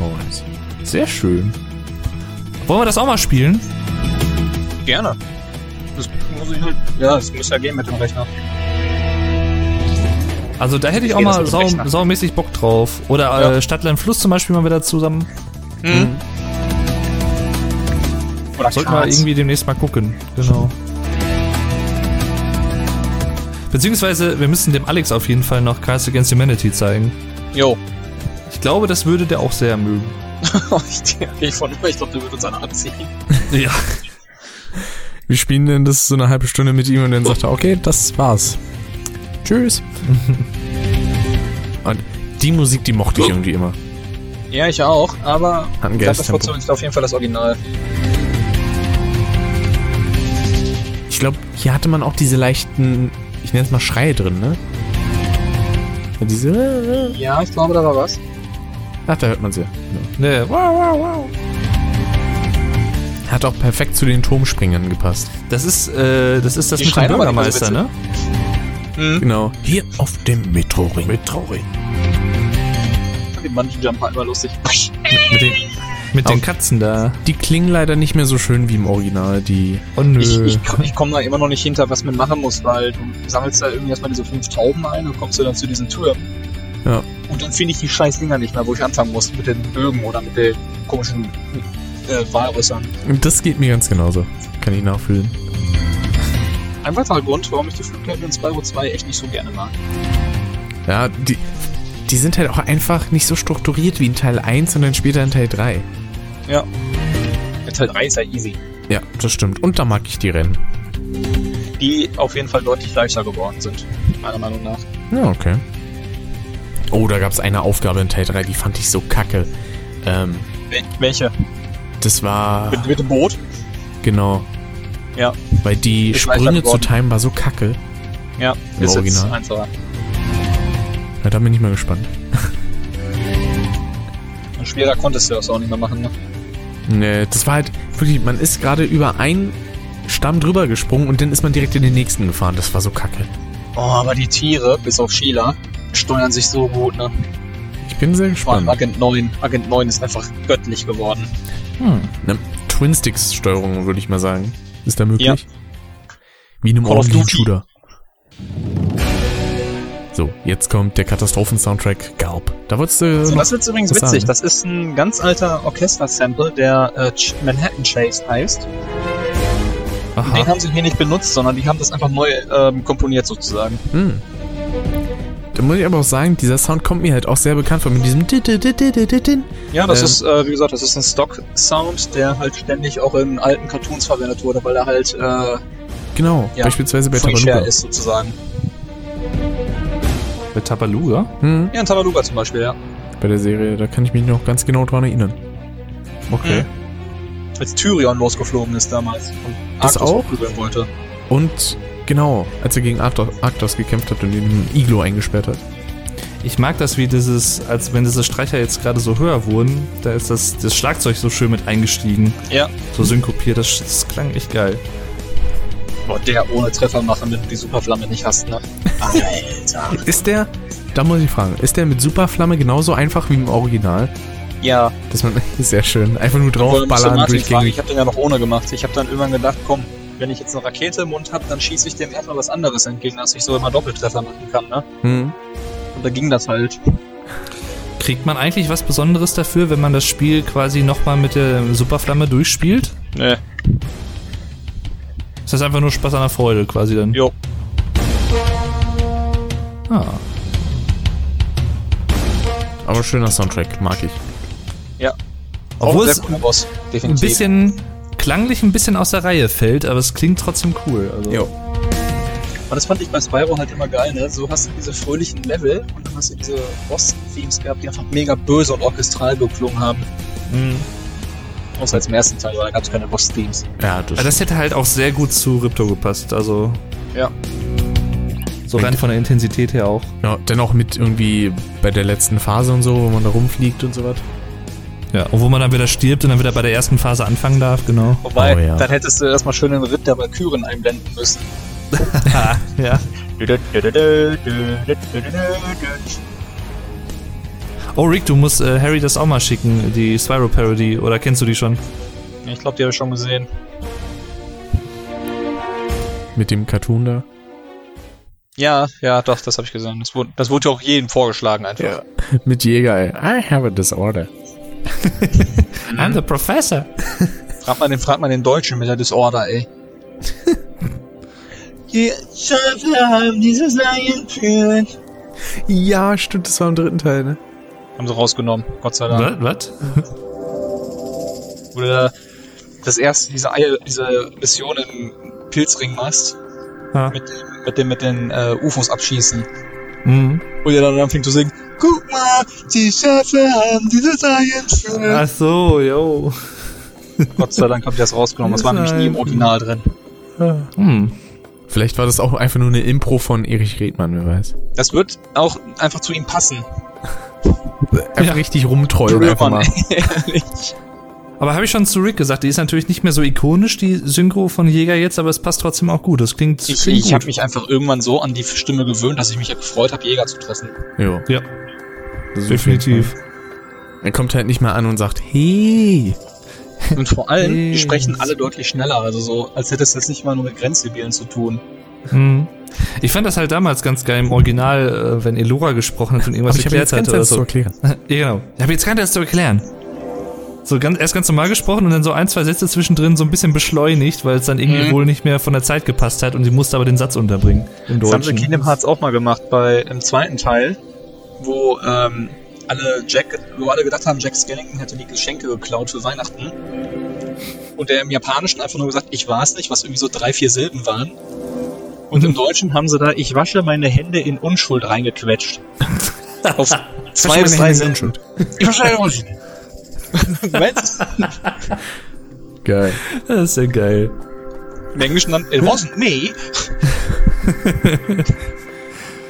Oh, nice. Sehr schön. Wollen wir das auch mal spielen? Gerne. Das muss ich halt. Ja, das muss ja gehen mit dem Rechner. Also da hätte ich Ich auch mal sau, saumäßig Bock drauf. Oder Ja. äh, Stadtland Fluss zum Beispiel mal wieder zusammen. Hm. Oder Sollten wir irgendwie demnächst mal gucken. Genau. Beziehungsweise, wir müssen dem Alex auf jeden Fall noch Cards Against Humanity zeigen. Jo. Ich glaube, das würde der auch sehr mögen. ich ich ich glaube, der wird uns alle anziehen. Ja. Wir spielen dann das so eine halbe Stunde mit ihm und dann sagt er, okay, das war's. Tschüss. und die Musik, die mochte ich irgendwie immer. Ja, ich auch, aber trotzdem ist auf jeden Fall das Original. Ich glaube, hier hatte man auch diese leichten, ich nenne es mal Schreie drin, ne? Ja, diese. Ja, ich glaube, da war was. Ach, da hört man sie. Ja. Nee. Wow, wow, wow. Hat auch perfekt zu den Turmspringern gepasst. Das ist, äh, das ist das Die mit dem Bürgermeister, ne? Hm. Genau. Hier auf dem Metroring. Metroring. Die Bungee Jumper immer lustig. Mit den, mit den Katzen da. Die klingen leider nicht mehr so schön wie im Original. Die. Oh nö. Ich, ich, ich komme da immer noch nicht hinter, was man machen muss, weil du sammelst da irgendwie erstmal diese fünf Tauben ein und kommst du dann zu diesen Türen. Ja. Und dann finde ich die scheiß Dinger nicht mehr, wo ich anfangen muss mit den Bögen oder mit den komischen äh, Walrüssern. Das geht mir ganz genauso. Kann ich nachfühlen. Ein weiterer Grund, warum ich die Flugkette in Spyro 2 echt nicht so gerne mag. Ja, die. Die sind halt auch einfach nicht so strukturiert wie in Teil 1 und dann später in Teil 3. Ja. In Teil 3 ist ja easy. Ja, das stimmt. Und da mag ich die Rennen. Die auf jeden Fall deutlich leichter geworden sind, meiner Meinung nach. Ja, okay. Oh, da gab es eine Aufgabe in Teil 3, die fand ich so kacke. Ähm, Wel- Welche? Das war. Mit, mit dem Boot? Genau. Ja. Weil die Ist Sprünge zu timen war so kacke. Ja, Im ist jetzt Original. einfacher. Ja, da bin ich mal gespannt. Und schwerer konntest du das auch nicht mehr machen, ne? Nee, das war halt wirklich, man ist gerade über einen Stamm drüber gesprungen und dann ist man direkt in den nächsten gefahren. Das war so kacke. Oh, aber die Tiere, bis auf Sheila, steuern sich so gut, ne? Ich bin sehr Vor allem gespannt. Agent 9. Agent 9 ist einfach göttlich geworden. Hm. Ne, Twin-Sticks-Steuerung, würde ich mal sagen. Ist da möglich? Ja. Wie in einem ordentlichen. Shooter. So, jetzt kommt der Katastrophen-Soundtrack Galb. Da du So, noch das ist übrigens witzig. sagen? Das ist ein ganz alter Orchester-Sample, der äh, Manhattan Chase heißt. Und den Aha. haben sie hier nicht benutzt, sondern die haben das einfach neu ähm, komponiert sozusagen. Hm. Da muss ich aber auch sagen, dieser Sound kommt mir halt auch sehr bekannt vor mit diesem. Ja, das Ähm. ist, äh, wie gesagt, das ist ein Stock-Sound, der halt ständig auch in alten Cartoons verwendet wurde, weil er halt äh, Genau, Ja, beispielsweise bei Tabaluga. ist sozusagen. Bei Tabaluga? Hm, Ja, in Tabaluga zum Beispiel, ja. bei der Serie, da kann ich mich noch ganz genau dran erinnern. Okay. Als Tyrion losgeflogen ist damals. Und Das auch? wollte. Und genau, als er gegen Arctos, Arctos gekämpft hat und ihn im Iglo eingesperrt hat. Ich mag das, wie dieses, als wenn diese Streicher jetzt gerade so höher wurden, da ist das, das Schlagzeug so schön mit eingestiegen. Ja. So synkopiert, das, das klang echt geil. Boah, der ohne Treffer machen, wenn du die Superflamme nicht hast, ne? Alter. Ist der, da muss ich fragen, ist der mit Superflamme genauso einfach wie im Original? Ja, Dass man, sehr schön, einfach nur draufballern, durchgängig. Ich habe den ja noch ohne gemacht. Ich habe dann irgendwann gedacht, komm, wenn ich jetzt eine Rakete im Mund habe, dann schieße ich dem erstmal was anderes entgegen, dass ich so immer Doppeltreffer machen kann, ne? Hm. Und da ging das halt. Kriegt man eigentlich was Besonderes dafür, wenn man das Spiel quasi nochmal mit der Superflamme durchspielt? Ne. Ist das einfach nur Spaß an der Freude quasi dann? Jo. Ah. Aber schöner Soundtrack, mag ich. Ja. Obwohl Auch es Boss, ein bisschen klanglich ein bisschen aus der Reihe fällt, aber es klingt trotzdem cool. Also. Jo. Und das fand ich bei Spyro halt immer geil, ne? So hast du diese fröhlichen Level und dann hast du diese Boss-Themes gehabt, die einfach mega böse und orchestral geklungen haben. Mhm. Außer als im ersten Teil, weil da gab es keine Boss-Themes. Ja, das, Aber das hätte halt auch sehr gut zu Ripto gepasst. Also Ja. so rein von der Intensität her auch. ja, dennoch mit irgendwie bei der letzten Phase und so, wo man da rumfliegt und so was. Ja, und wo man dann wieder stirbt und dann wieder bei der ersten Phase anfangen darf, genau. Wobei, Oh ja. dann hättest du erstmal schön den Ritt der Valkyren einblenden müssen. ja. Oh, Rick, du musst äh, Harry das auch mal schicken, die Spyro-Parody. Oder kennst du die schon? Ich glaube, die habe ich schon gesehen. Mit dem Cartoon da. Ja, ja, doch, das habe ich gesehen. Das wurde, das wurde ja auch jedem vorgeschlagen einfach. Mit Jäger, ey. I have a disorder. I'm the professor. Frag mal den, frag mal den Deutschen mit der Disorder, ey. Die Schöpfer haben dieses Lion führt. Ja, stimmt, das war im dritten Teil, ne? Haben sie rausgenommen, Gott sei Dank. Was? Wo du das erste, diese, Ei, diese Mission im Pilzring machst. Ah. Mit dem, mit dem, mit den äh, UFOs abschießen. Mhm. Wo der dann anfängt zu singen, guck mal, die Schöpfer haben dieses Lion führt. Ach so, yo. Gott sei Dank haben die das rausgenommen. Das war nämlich nie im Original drin. Hm. Vielleicht war das auch einfach nur eine Impro von Erich Redmann, wer weiß. Das wird auch einfach zu ihm passen. Einfach Ja. richtig rumtrollen einfach mal. Ehrlich. Aber habe ich schon zu Rick gesagt, die ist natürlich nicht mehr so ikonisch, die Synchro von Jäger jetzt, aber es passt trotzdem auch gut. Das klingt, Ich, ich habe mich einfach irgendwann so an die Stimme gewöhnt, dass ich mich ja gefreut habe, Jäger zu treffen. Jo. ja, definitiv. Er kommt halt nicht mal an und sagt, hey. Und vor allem, die Yes. sprechen alle deutlich schneller. Also so, als hätte es jetzt nicht mal nur mit Grenzdebilen zu tun. Hm. Ich fand das halt damals ganz geil im Original, äh, wenn Elora gesprochen hat und irgendwas Aber ich habe erklärt jetzt hat oder so. zu erklären. Ja, genau. Ich habe jetzt gerade erst zu erklären. So ganz, erst ganz normal gesprochen und dann so ein, zwei Sätze zwischendrin so ein bisschen beschleunigt, weil es dann irgendwie Mhm. wohl nicht mehr von der Zeit gepasst hat und sie musste aber den Satz unterbringen im Das haben sie in Deutschen. Kingdom Hearts auch mal gemacht, bei im zweiten Teil, wo ähm, alle Jack, wo alle gedacht haben, Jack Skellington hätte die Geschenke geklaut für Weihnachten. Und der im Japanischen einfach nur gesagt, ich war es nicht, was irgendwie so drei, vier Silben waren. Und im Deutschen haben sie da, ich wasche meine Hände in Unschuld reingequetscht. Auf zwei bis drei Silben. Ich wasche meine Hände. Was? Geil. Das ist ja geil. Im Englischen dann, it wasn't me.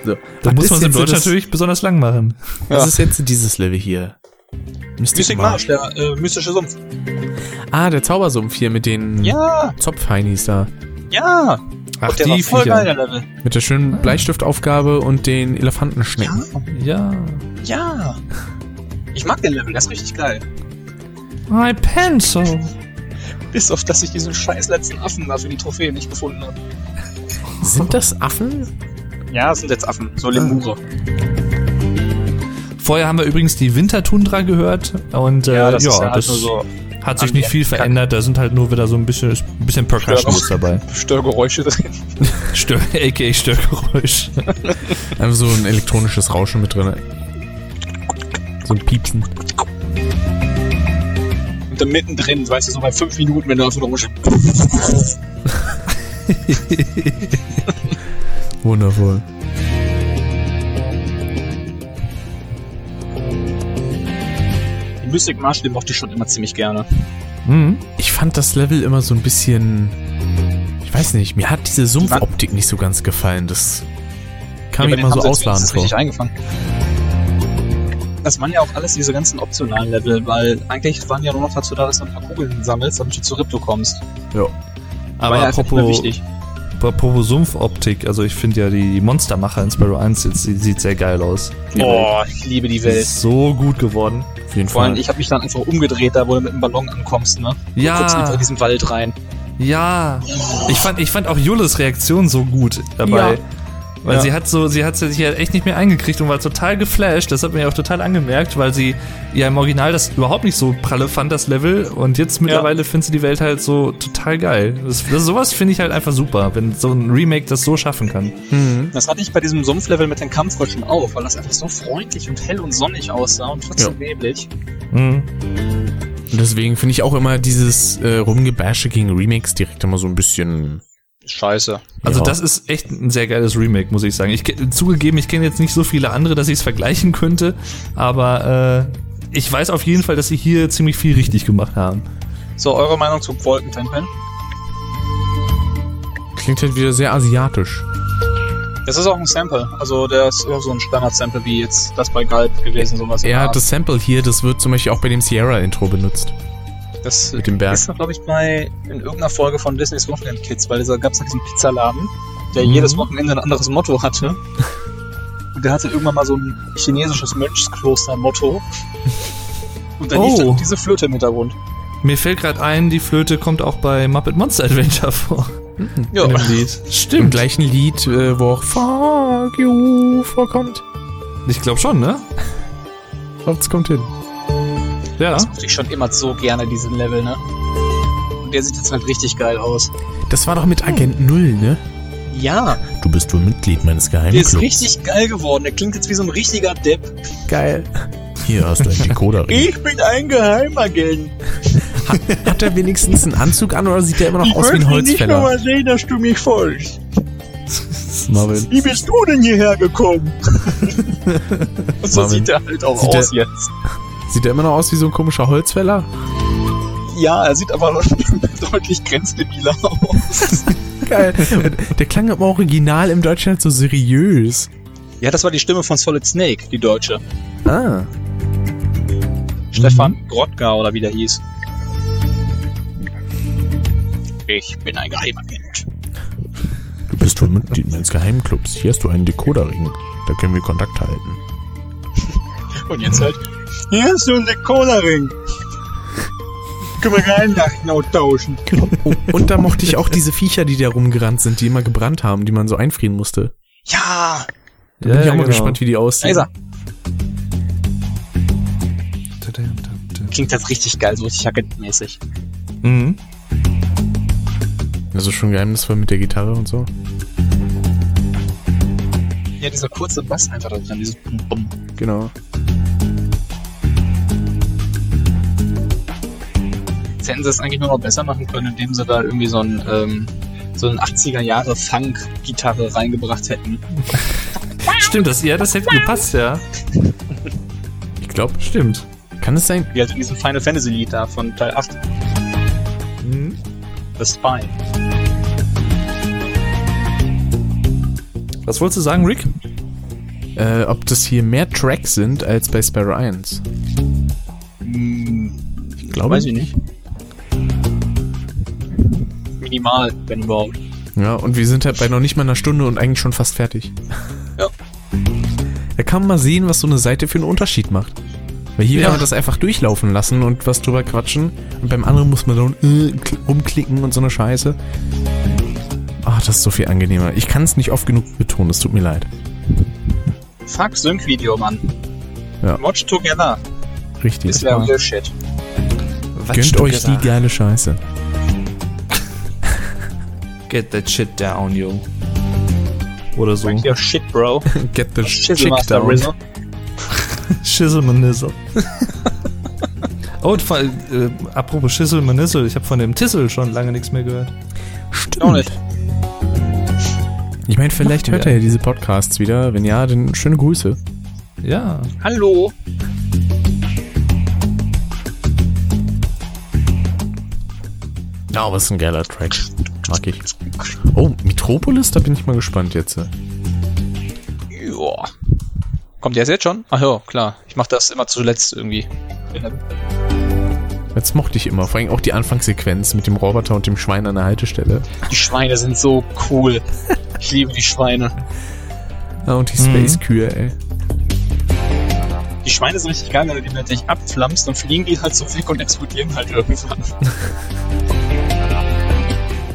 So. Da muss man es im jetzt Deutsch das- natürlich besonders lang machen. Was Ja. ist jetzt dieses Level hier? Mystic Marsh, der äh, mystische Sumpf. Ah, der Zaubersumpf hier mit den Ja, Zopfheinis da. ja. Ach, Und der die war voll geil, Viecher. der Level. Mit der schönen Bleistiftaufgabe und den Elefantenschnecken. Ja. Ja. Ich mag den Level, der ist richtig geil. My pencil. Bis auf, dass ich diesen scheiß letzten Affen da für die Trophäe nicht gefunden habe. Sind das Affen? Ja, das sind jetzt Affen, so Lemure. Vorher haben wir übrigens die Wintertundra gehört und äh, ja, das, halt so hat sich nicht viel verändert. Da sind halt nur wieder so ein bisschen, ein bisschen Percussion ist dabei. Störgeräusche drin. Stör, aka Störgeräusch. Einfach so ein elektronisches Rauschen mit drin. So ein Piepsen. Und dann mittendrin, weißt du, so bei fünf Minuten, wenn du einfach nur Wundervoll. Den Mystic Marsh, den mochte ich schon immer ziemlich gerne. Mhm. Ich fand das Level immer so ein bisschen. Ich weiß nicht, mir hat diese Sumpfoptik nicht so ganz gefallen. Das kam Ja, mir immer so ausladend vor. richtig eingefangen. Das waren ja auch alles diese ganzen optionalen Level, weil eigentlich waren ja nur noch dazu da, dass du ein paar Kugeln sammelst, damit du zu Ripto kommst. Ja. Aber war ja apropos, wichtig. Apropos Sumpfoptik, also ich finde ja die Monstermacher in Sparrow 1 jetzt, die sieht sehr geil aus. Die. Oh, ich liebe die Die Welt. ist so gut geworden. Auf jeden Vor allem, Fall. ich habe mich dann einfach umgedreht, da wo du mit dem Ballon ankommst, ne? Ja. Du guckst in diesen Wald rein. Ja, ich fand, ich fand auch Jules Reaktion so gut dabei. Ja. Weil Ja. sie hat so, sie hat sich halt echt nicht mehr eingekriegt und war total geflasht. Das hat mir auch total angemerkt, weil sie ja im Original das überhaupt nicht so pralle fand, das Level. Und jetzt mittlerweile findet sie die Welt halt so total geil. Das, das, sowas finde ich halt einfach super, wenn so ein Remake das so schaffen kann. Mhm. Das hatte ich bei diesem Sumpflevel mit den Kampffröschen auch, weil das einfach so freundlich und hell und sonnig aussah und trotzdem neblig. Mhm. Und deswegen finde ich auch immer dieses äh, Rumgebasche gegen Remakes direkt immer so ein bisschen. Scheiße. Also Ja. das ist echt ein sehr geiles Remake, muss ich sagen. Ich zugegeben, ich kenne jetzt nicht so viele andere, dass ich es vergleichen könnte, aber äh, ich weiß auf jeden Fall, dass sie hier ziemlich viel richtig gemacht haben. So, eure Meinung zu Wolkentempeln? Klingt halt wieder sehr asiatisch. Das ist auch ein Sample. Also, der ist auch so ein Standard-Sample wie jetzt das bei Galb gewesen, sowas. Er Art. das Sample hier, das wird zum Beispiel auch bei dem Sierra-Intro benutzt. Das mit dem Berg. ist, glaube ich, bei in irgendeiner Folge von Disney's Wonderland Kids, weil da gab es diesen Pizzaladen, der Mhm. jedes Wochenende ein anderes Motto hatte. Und der hatte irgendwann mal so ein chinesisches Mönchskloster-Motto. Und da lief Oh. dann diese Flöte im Hintergrund. Mir fällt gerade ein, die Flöte kommt auch bei Muppet Monster Adventure vor. Ja. In dem Lied. Im Stimmt. gleichen Lied, äh, wo auch Fuck you vorkommt. Ich glaube schon, ne? Ich glaube, es kommt hin. Ja. Das mochte ich schon immer so gerne, diesen Level, ne? Und der sieht jetzt halt richtig geil aus. Das war doch mit Agent Null, ne? Ja, Du bist wohl Mitglied meines der ist Geheimclubs. richtig geil geworden. Der klingt jetzt wie so ein richtiger Depp. geil. Hier hast du einen Decoder. Ich bin ein Geheimagent. Hat er wenigstens einen Anzug an oder sieht er immer noch aus wie ein Holzfäller? sehen, dass du mich folgst. Marvin. Wie bist du denn hierher gekommen? So Marvin, sieht er halt auch sieht aus er- jetzt. Sieht er immer noch aus wie so ein komischer Holzfäller? Ja, er sieht aber deutlich grenzdebiler aus. Geil. Der klang aber original im Deutschen halt so seriös. Ja, das war die Stimme von Solid Snake, die deutsche. Ah. Stefan Grotka oder wie der hieß. Ich bin ein Geheimagent. Du bist wohl Mitglied meines Geheimclubs. Hier hast du einen Decoderring. Da können wir Kontakt halten. Und jetzt halt, hier ist so ein Decoder-Ring. Können wir Geheimnachrichten austauschen. Oh, und da mochte ich auch diese Viecher, die da rumgerannt sind, die immer gebrannt haben, die man so einfrieren musste. Ja, Da bin ich auch mal gespannt, wie die da aussehen. ist er. Klingt jetzt richtig geil, so richtig agentmäßig. Mhm. Also schon geheimnisvoll mit der Gitarre und so. Ja, dieser kurze Bass einfach da drin, dieses Bum, Bum. Genau. Hätten sie es eigentlich nur noch besser machen können, indem sie da irgendwie so ein, ähm, so ein 80er Jahre Funk-Gitarre reingebracht hätten. Stimmt, das, ja, das hätte gepasst, ja. Ich glaube, Stimmt. kann es sein? Wie halt in diesem Final Fantasy Lied da von Teil 8. Mhm. The Spy. Was wolltest du sagen, Rick? Äh, ob das hier mehr Tracks sind als bei Sparrow 1. Hm, Ich glaube. weiß ich nicht. Minimal, wenn überhaupt. Ja, und wir sind halt bei noch nicht mal einer Stunde und eigentlich schon fast fertig. Ja. Da kann man mal sehen, was so eine Seite für einen Unterschied macht. Weil hier Ja. kann man das einfach durchlaufen lassen und was drüber quatschen. Und beim anderen muss man dann äh, kl- rumklicken und so eine Scheiße. Ah, das ist so viel angenehmer. Ich kann es nicht oft genug betonen, es tut mir leid. Fuck Sync-Video, Mann. Ja. Watch together. Richtig. Ist ja real shit. Gönnt euch die geile Scheiße. Get that shit down, yo. Oder so. Fuck your shit, bro. Get the chick Shizzlemaster down. Rizzle. Schisselmanissel. oh, und äh, apropos Schisselmanissel, ich habe von dem Tissel schon lange nichts mehr gehört. Stimmt. Auch nicht. Ich meine, vielleicht hört er ja diese Podcasts wieder. Wenn ja, dann schöne Grüße. Ja. Hallo. Ja, aber ist ein geiler Track. Mag ich. Oh, Metropolis, da bin ich mal gespannt jetzt. Ja. Kommt der jetzt schon? Ach ja, klar. Ich mach das immer zuletzt irgendwie. Das mochte ich immer. Vor allem auch die Anfangssequenz mit dem Roboter und dem Schwein an der Haltestelle. Die Schweine sind so cool. Ich liebe die Schweine. Ja, und die Mhm. Space-Kühe, ey. Die Schweine sind richtig geil, wenn du die natürlich abflammst, dann fliegen die halt so weg und explodieren halt irgendwann.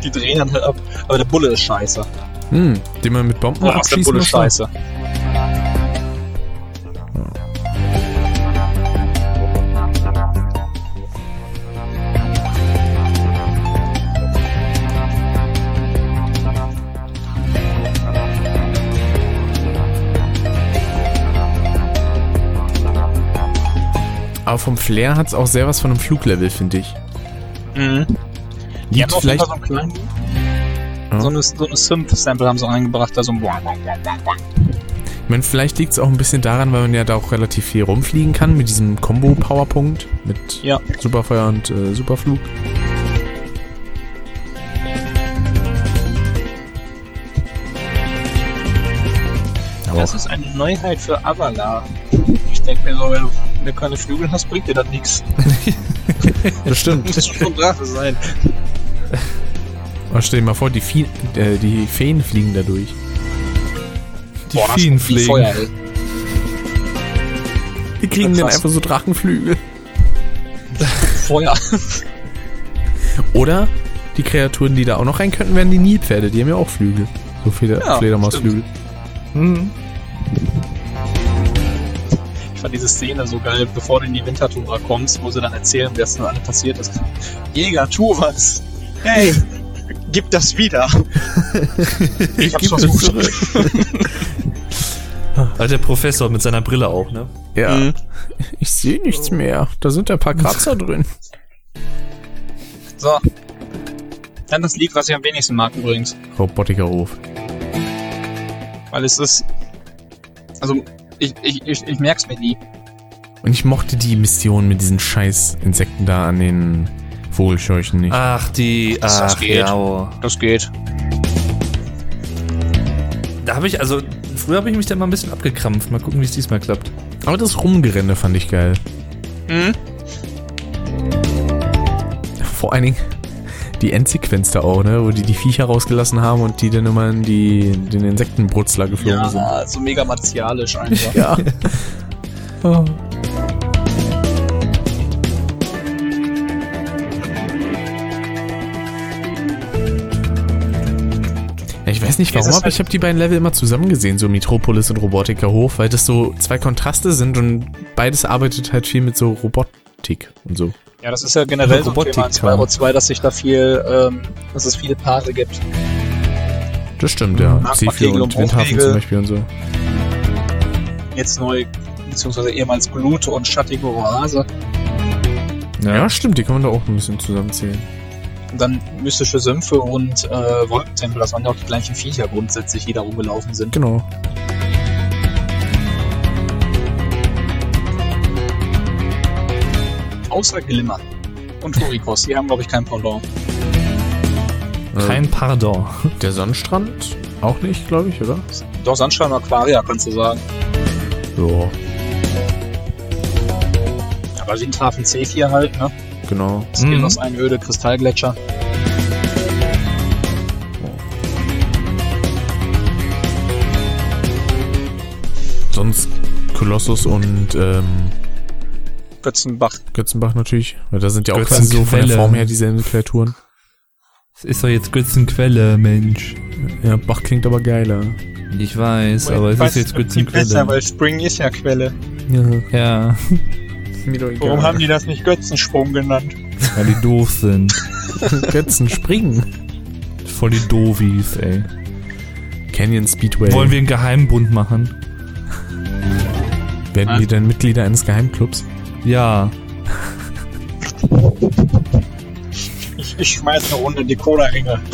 die drehen dann halt ab. Aber der Bulle ist scheiße. Hm, den man mit Bomben Oh, ist der abschießen Bulle muss. scheiße. Aber vom Flair hat's auch sehr was von einem Fluglevel, finde ich. Mhm. Liegt jeden vielleicht, so einen kleinen, Ja. so eine, so eine Synth-Sample haben sie reingebracht, da so ein ich meine, vielleicht liegt's auch ein bisschen daran, weil man ja da auch relativ viel rumfliegen kann mit diesem Combo-Powerpunkt mit Ja. Superfeuer und äh, Superflug. Das ist eine Neuheit für Avala. Ich denke mir so, wenn du, wenn du keine Flügel hast, bringt dir das nichts. das stimmt. Das muss schon Drache sein. Aber stell dir mal vor, die, Fie äh, die Feen fliegen da durch. Die Boah, Feen fliegen. Feuer, ey. Die kriegen dann einfach so Drachenflügel. Feuer. Oder die Kreaturen, die da auch noch rein könnten, wären die Nilpferde. Die haben ja auch Flügel. So viele Ja, Fledermausflügel. Mhm. Ich fand diese Szene so geil, bevor du in die Wintertura kommst, wo sie dann erzählen, was denn alles passiert ist. Jäger, tu was! Hey, gib das wieder! ich hab's versucht. Also der Professor mit seiner Brille auch, ne? Ja. Mhm. Ich sehe nichts mehr. Da sind ein paar Kratzer drin. So. Dann das Lied, was ich am wenigsten mag übrigens. Robotikerhof. Weil es ist. Also, ich, ich, ich, ich merk's mir nie. Und ich mochte die Mission mit diesen scheiß Insekten da an den Vogelscheuchen nicht. Ach, die. Das Ach, geht. ja. oh. Das geht. Da habe ich, also, früher habe ich mich da mal ein bisschen abgekrampft. Mal gucken, wie es diesmal klappt. Aber das Rumgerenne fand ich geil. Mhm. Vor allen Dingen die Endsequenz da auch, ne? Wo die die Viecher rausgelassen haben und die dann immer in die, den Insektenbrutzler geflogen sind. Ja, so mega martialisch einfach. Ja. Oh. Weiß nicht Ja, warum, aber halt- ich habe die beiden Level immer zusammen gesehen, so Metropolis und Robotiker hoch, weil das so zwei Kontraste sind und beides arbeitet halt viel mit so Robotik und so. Ja, das ist ja generell so ein Robotik, Thema in Spyro 2, dass sich da viel, ähm, dass es viele Paare gibt. Das stimmt, ja. Magmapegel C4 und und Windhafen zum Beispiel und so. Jetzt neu, beziehungsweise ehemals Glute und schattige Oase. Ja. stimmt, die kann man da auch ein bisschen zusammenzählen. Und dann mystische Sümpfe und äh, Wolkentempel, das waren ja auch die gleichen Viecher grundsätzlich, die da rumgelaufen sind. Genau. Außer Glimmer und Torikos, die haben glaube ich kein Pendant. Kein Pardon. Äh, der Sonnenstrand auch nicht, glaube ich, oder? Doch, Sandstein und Aquaria kannst du sagen. Ja, Aber Windhafen C4 halt, ne? Genau. Skillos Einöde, Kristallgletscher. Sonst Kolossus und ähm, Götzenbach. Götzenbach natürlich. Weil da sind ja auch quasi so von der. Form her dieselben Kreaturen. Das ist doch jetzt Götzenquelle, Mensch. Ja, Bach klingt aber geiler. Ich weiß, aber es ist jetzt Götzenquelle. Spring ist ja Quelle. Ja, Ja, mir doch egal. Warum haben die das nicht Götzensprung genannt? weil die doof sind. Götzen springen? Voll die Doofies, ey. Canyon Speedway. Wollen wir einen Geheimbund machen? Werden wir denn Mitglieder eines Geheimclubs? Ja. Ich, ich schmeiß eine Runde die Cola-Ringe.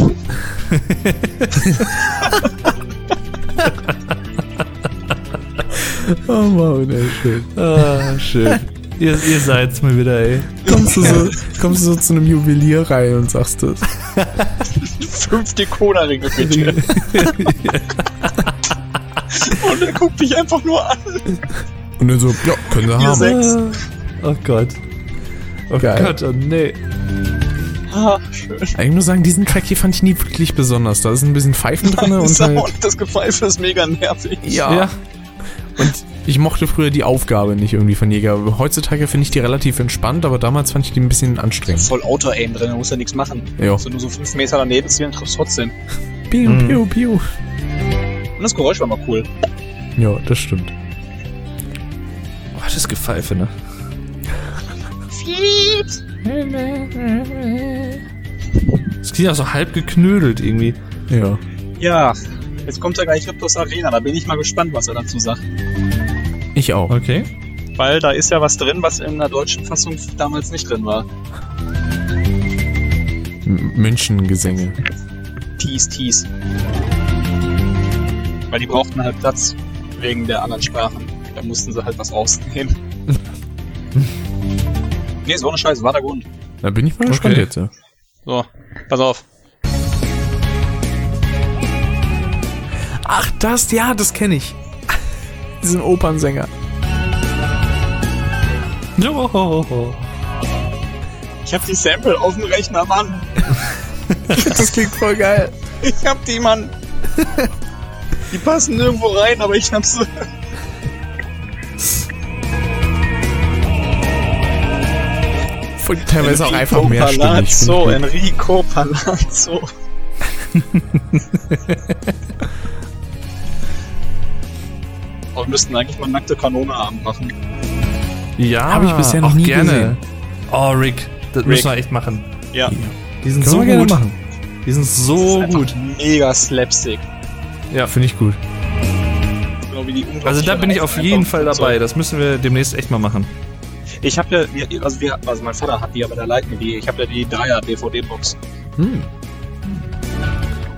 Oh Mann, ey, schön. Ah, schön. Ihr, ihr seid's mal wieder, ey. Kommst du so, kommst du so zu einem Juwelier rein und sagst das? Fünf die Cola-Ringe bitte. Und er guckt dich einfach nur an. Und dann so, ja, können wir Ihr haben. sechs. Oh Gott. Oh Geil. Gott, oh nee. Ah, schön. Ich muss sagen, diesen Track hier fand ich nie wirklich besonders. Da ist ein bisschen Pfeifen drin und Sound, halt, das Gepfeife ist mega nervig. ja. Ja. Und ich mochte früher die Aufgabe nicht irgendwie von Jäger. Heutzutage finde ich die relativ entspannt, aber damals fand ich die ein bisschen anstrengend. Voll Auto-Aim drin, da musst ja nichts machen. Ja. Also nur so fünf Meter daneben zielen, triffst trotzdem. Piu, Mhm. piu, piu. Und das Geräusch war mal cool. Ja, das stimmt. Oh, das Gepfeife, ne? Das klingt auch so halb geknödelt irgendwie. Ja. Ja, jetzt kommt ja gleich Kryptos Arena, da bin ich mal gespannt, was er dazu sagt. Ich auch. Okay. Weil da ist ja was drin, was in der deutschen Fassung damals nicht drin war. Münchengesänge. Tease, tease. Weil die brauchten halt Platz wegen der anderen Sprachen. Da mussten sie halt was rausnehmen. nee, so eine Scheiße, war der Grund. Da bin ich mal gespannt Okay. jetzt. Ja. So, pass auf. Ach, das, ja, das kenne ich. Diesen Opernsänger. Oh. Ich hab die Sample auf dem Rechner, Mann. Das klingt voll geil. Ich hab die, Mann. Die passen nirgendwo rein, aber ich hab sie. Voll, teilweise auch einfach mehrstimmig. Palazzo. Enrico Palazzo. wir müssten eigentlich mal nackte Kanone Abend machen. Ja, Hab ich bisher noch auch nie gerne. gesehen. Oh, Rick, das Rick. müssen wir echt machen. Ja. Die sind Können so wir gerne gut. machen. Die sind Das ist so gut. Mega Slapstick. Ja, Finde ich gut. Genau wie die unglaubliche Also da bin ich auf jeden Fall so. dabei. Das müssen wir demnächst echt mal machen. Ich habe ja, wir- also, wir, also mein Vater hat die, aber der leiht mir die. Ich habe ja die Dreier DVD-Box. Hm.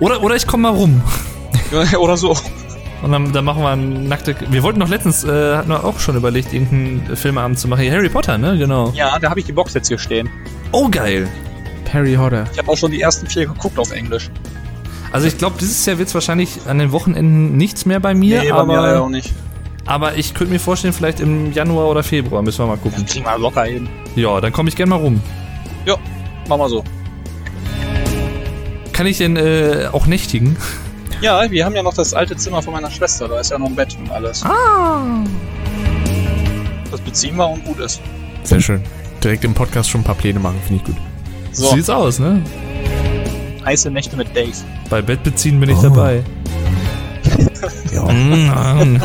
Oder, oder ich komme mal rum. Oder so. Und dann, dann machen wir einen nackte. Wir wollten noch letztens, äh, hatten wir auch schon überlegt, irgendeinen Filmabend zu machen. Hier, Harry Potter, ne? Genau. Ja, da habe ich die Box jetzt hier stehen. Oh, geil. Harry Hodder. Ich habe auch schon die ersten vier geguckt auf Englisch. Also ich glaube, dieses Jahr wird es wahrscheinlich an den Wochenenden nichts mehr bei mir, bei aber, mir leider auch nicht. aber ich könnte mir vorstellen, vielleicht im Januar oder Februar müssen wir mal gucken. Kriegen wir locker hin. Ja, dann komme ich gerne mal rum. Ja, mach mal so. Kann ich denn äh, auch nächtigen? Ja, wir haben ja noch das alte Zimmer von meiner Schwester. Da ist ja noch ein Bett und alles. Ah. Das beziehen wir und gut ist. Sehr schön. Direkt im Podcast schon ein paar Pläne machen, finde ich gut. So So, sieht's aus, ne? heiße Nächte mit Dave. Bei Bett beziehen bin ich Oh. dabei. Ja. Mm,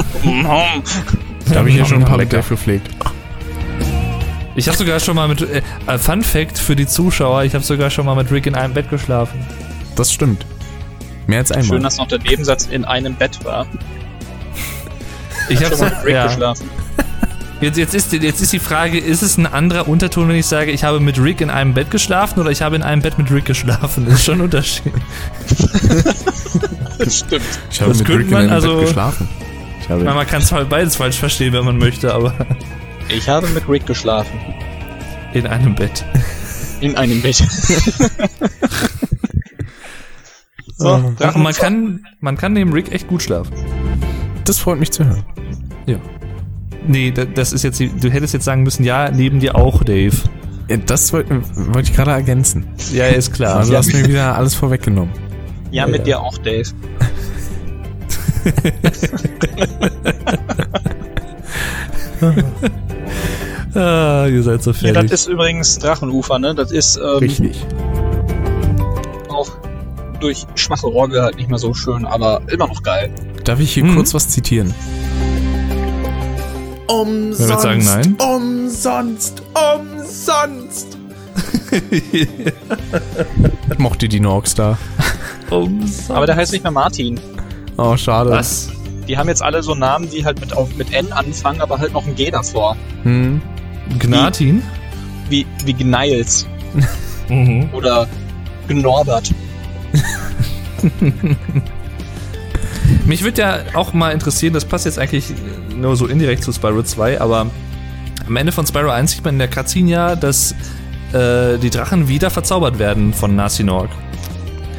Da habe ich ja schon ein paar Lecker. Lecker gepflegt. Ich habe sogar schon mal mit äh, äh, Fun Fact für die Zuschauer, ich habe sogar schon mal mit Rick in einem Bett geschlafen. Das stimmt. Mehr als einmal. Schön, dass noch der Nebensatz in einem Bett war. Ich Schon mal mit habe Rick ja. geschlafen. Jetzt, jetzt, ist, jetzt ist die Frage, ist es ein anderer Unterton, wenn ich sage, ich habe mit Rick in einem Bett geschlafen oder ich habe in einem Bett mit Rick geschlafen? Das ist schon ein Unterschied. Das stimmt. ich habe das mit Rick in man einem also- Bett geschlafen. Ich habe Na, Man kann zwar beides falsch verstehen, wenn man möchte, aber Ich habe mit Rick geschlafen. in einem Bett. In einem Bett. So, Ah. Ach, man kann, man kann neben Rick echt gut schlafen. das freut mich zu hören. Ja. Nee, da- das ist jetzt, die- du hättest jetzt sagen müssen, ja, neben dir auch, Dave. Ja, das wollte wollte ich gerade ergänzen. Ja, ist klar. Also du hast mir wieder alles vorweggenommen. Ja, mit dir auch, Dave. Ah, ihr seid so Ja, fertig. das ist übrigens Drachenufer, ne? Das ist ähm, Richtig. Durch schwache Orgel halt nicht mehr so schön, aber immer noch geil. Darf ich hier Mhm. kurz was zitieren? Umsonst. Jetzt sagen nein. Umsonst. Umsonst. Ich mochte die Norks da. Umsonst. Aber der heißt nicht mehr Martin. Oh, schade. Was? Die haben jetzt alle so Namen, die halt mit, auf, mit N anfangen, aber halt noch ein G davor. Hm. Gnatin? Wie, wie Gniles Mhm. oder Gnorbert. Mich würde ja auch mal interessieren, das passt jetzt eigentlich nur so indirekt zu Spyro 2, aber am Ende von Spyro 1 sieht man in der Cutscene ja, dass äh, die Drachen wieder verzaubert werden von Narsinorg.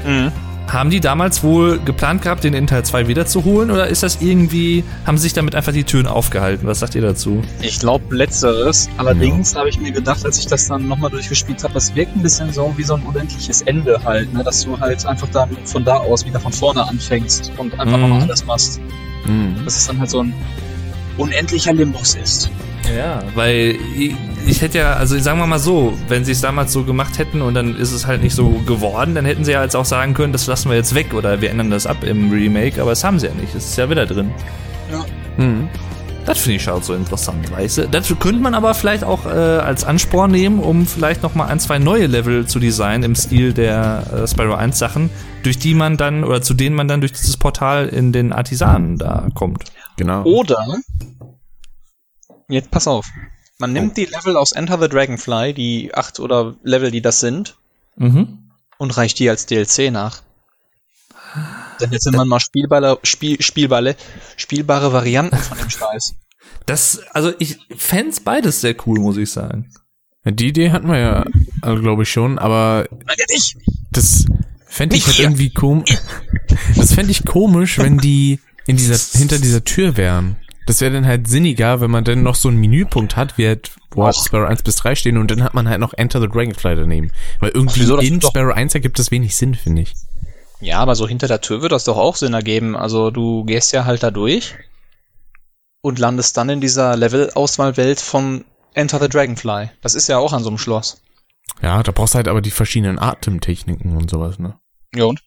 Mhm. Haben die damals wohl geplant gehabt, den in Teil 2 wiederzuholen? Oder ist das irgendwie, haben sie sich damit einfach die Türen aufgehalten? Was sagt ihr dazu? Ich glaube letzteres. Allerdings habe ich mir gedacht, als ich das dann nochmal durchgespielt habe, das wirkt ein bisschen so wie so ein unendliches Ende halt, ne? dass du halt einfach dann von da aus wieder von vorne anfängst und einfach Mhm. nochmal alles machst. Mhm. Dass es dann halt so ein unendlicher Limbus ist. Ja, weil ich, ich hätte ja, also sagen wir mal so, wenn sie es damals so gemacht hätten und dann ist es halt nicht so geworden, dann hätten sie ja jetzt auch sagen können, das lassen wir jetzt weg oder wir ändern das ab im Remake, aber das haben sie ja nicht. Es ist ja wieder drin. Mhm. Das finde ich halt so interessant, weißt du? Dazu könnte man aber vielleicht auch äh, als Ansporn nehmen, um vielleicht nochmal ein, zwei neue Level zu designen im Stil der äh, Spyro 1 Sachen, durch die man dann oder zu denen man dann durch dieses Portal in den Artisanen da kommt. Genau. Oder, jetzt pass auf, man nimmt die Level aus Enter the Dragonfly, die acht oder Level, die das sind, Mhm. und reicht die als DLC nach. Dann hätte man mal spielbare, Spiel, spielbare, spielbare Varianten von dem Scheiß. Das, also ich fänd's beides sehr cool, muss ich sagen. Die Idee hatten wir ja, also, glaube ich schon, aber Nein, ja nicht! das fände ich halt irgendwie komisch. Das fände ich komisch, wenn die in dieser, hinter dieser Tür wären. Das wäre dann halt sinniger, wenn man dann noch so einen Menüpunkt hat, wie halt, wo Och. Sparrow 1 bis 3 stehen und dann hat man halt noch Enter the Dragonfly daneben. Weil irgendwie das in Sparrow 1 ergibt das wenig Sinn, finde ich. Ja, aber so hinter der Tür wird das doch auch Sinn ergeben. Also du gehst ja halt da durch und landest dann in dieser Level-Auswahlwelt von Enter the Dragonfly. Das ist ja auch an so einem Schloss. Ja, da brauchst du halt aber die verschiedenen Atemtechniken und sowas, ne? Ja und?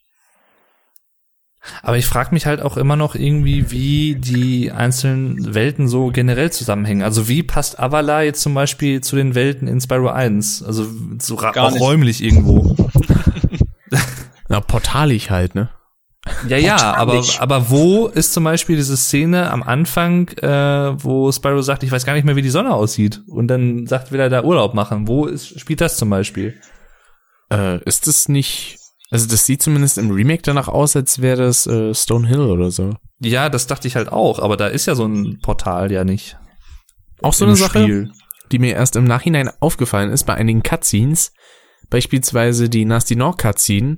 Aber ich frage mich halt auch immer noch irgendwie, wie die einzelnen Welten so generell zusammenhängen. Also wie passt Avala jetzt zum Beispiel zu den Welten in Spyro 1? Also so auch nicht. räumlich irgendwo. Na, portalig halt, ne? Ja, ja, aber, aber wo ist zum Beispiel diese Szene am Anfang, äh, wo Spyro sagt, ich weiß gar nicht mehr, wie die Sonne aussieht und dann sagt, will er da Urlaub machen. Wo ist, spielt das zum Beispiel? Äh, ist das nicht, also das sieht zumindest im Remake danach aus, als wäre das äh, Stone Hill oder so. Ja, das dachte ich halt auch, aber da ist ja so ein Portal ja nicht. Auch so eine Sache, Spiel. die mir erst im Nachhinein aufgefallen ist bei einigen Cutscenes, beispielsweise die Nasty Nor Cutscene,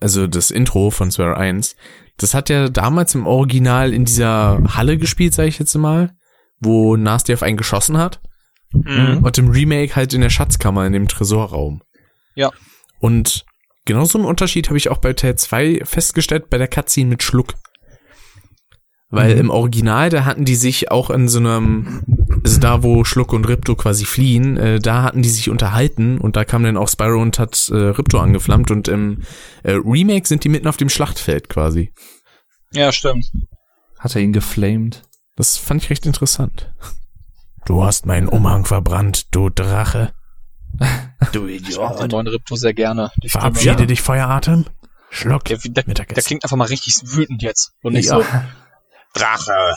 also das Intro von Spyro 1, das hat ja damals im Original in dieser Halle gespielt, sage ich jetzt mal, wo Nasty auf einen geschossen hat Mhm. und im Remake halt in der Schatzkammer in dem Tresorraum. Ja. Und genau so einen Unterschied habe ich auch bei Teil 2 festgestellt bei der Cutscene mit Schluck. Weil Mhm. im Original, da hatten die sich auch in so einem, also da, wo Schluck und Ripto quasi fliehen, äh, da hatten die sich unterhalten und da kam dann auch Spyro und hat äh, Ripto angeflammt und im äh, Remake sind die mitten auf dem Schlachtfeld quasi. Ja, stimmt. Hat er ihn geflamed? Das fand ich recht interessant. Du hast meinen Umhang verbrannt, du Drache. Du Ich mag den neuen Ripto sehr gerne. Die Stimme. Verabschiede Ja. dich, Feueratem. Schluck. Der, der, der klingt einfach mal richtig wütend jetzt. Und nicht Ja. so. Drache,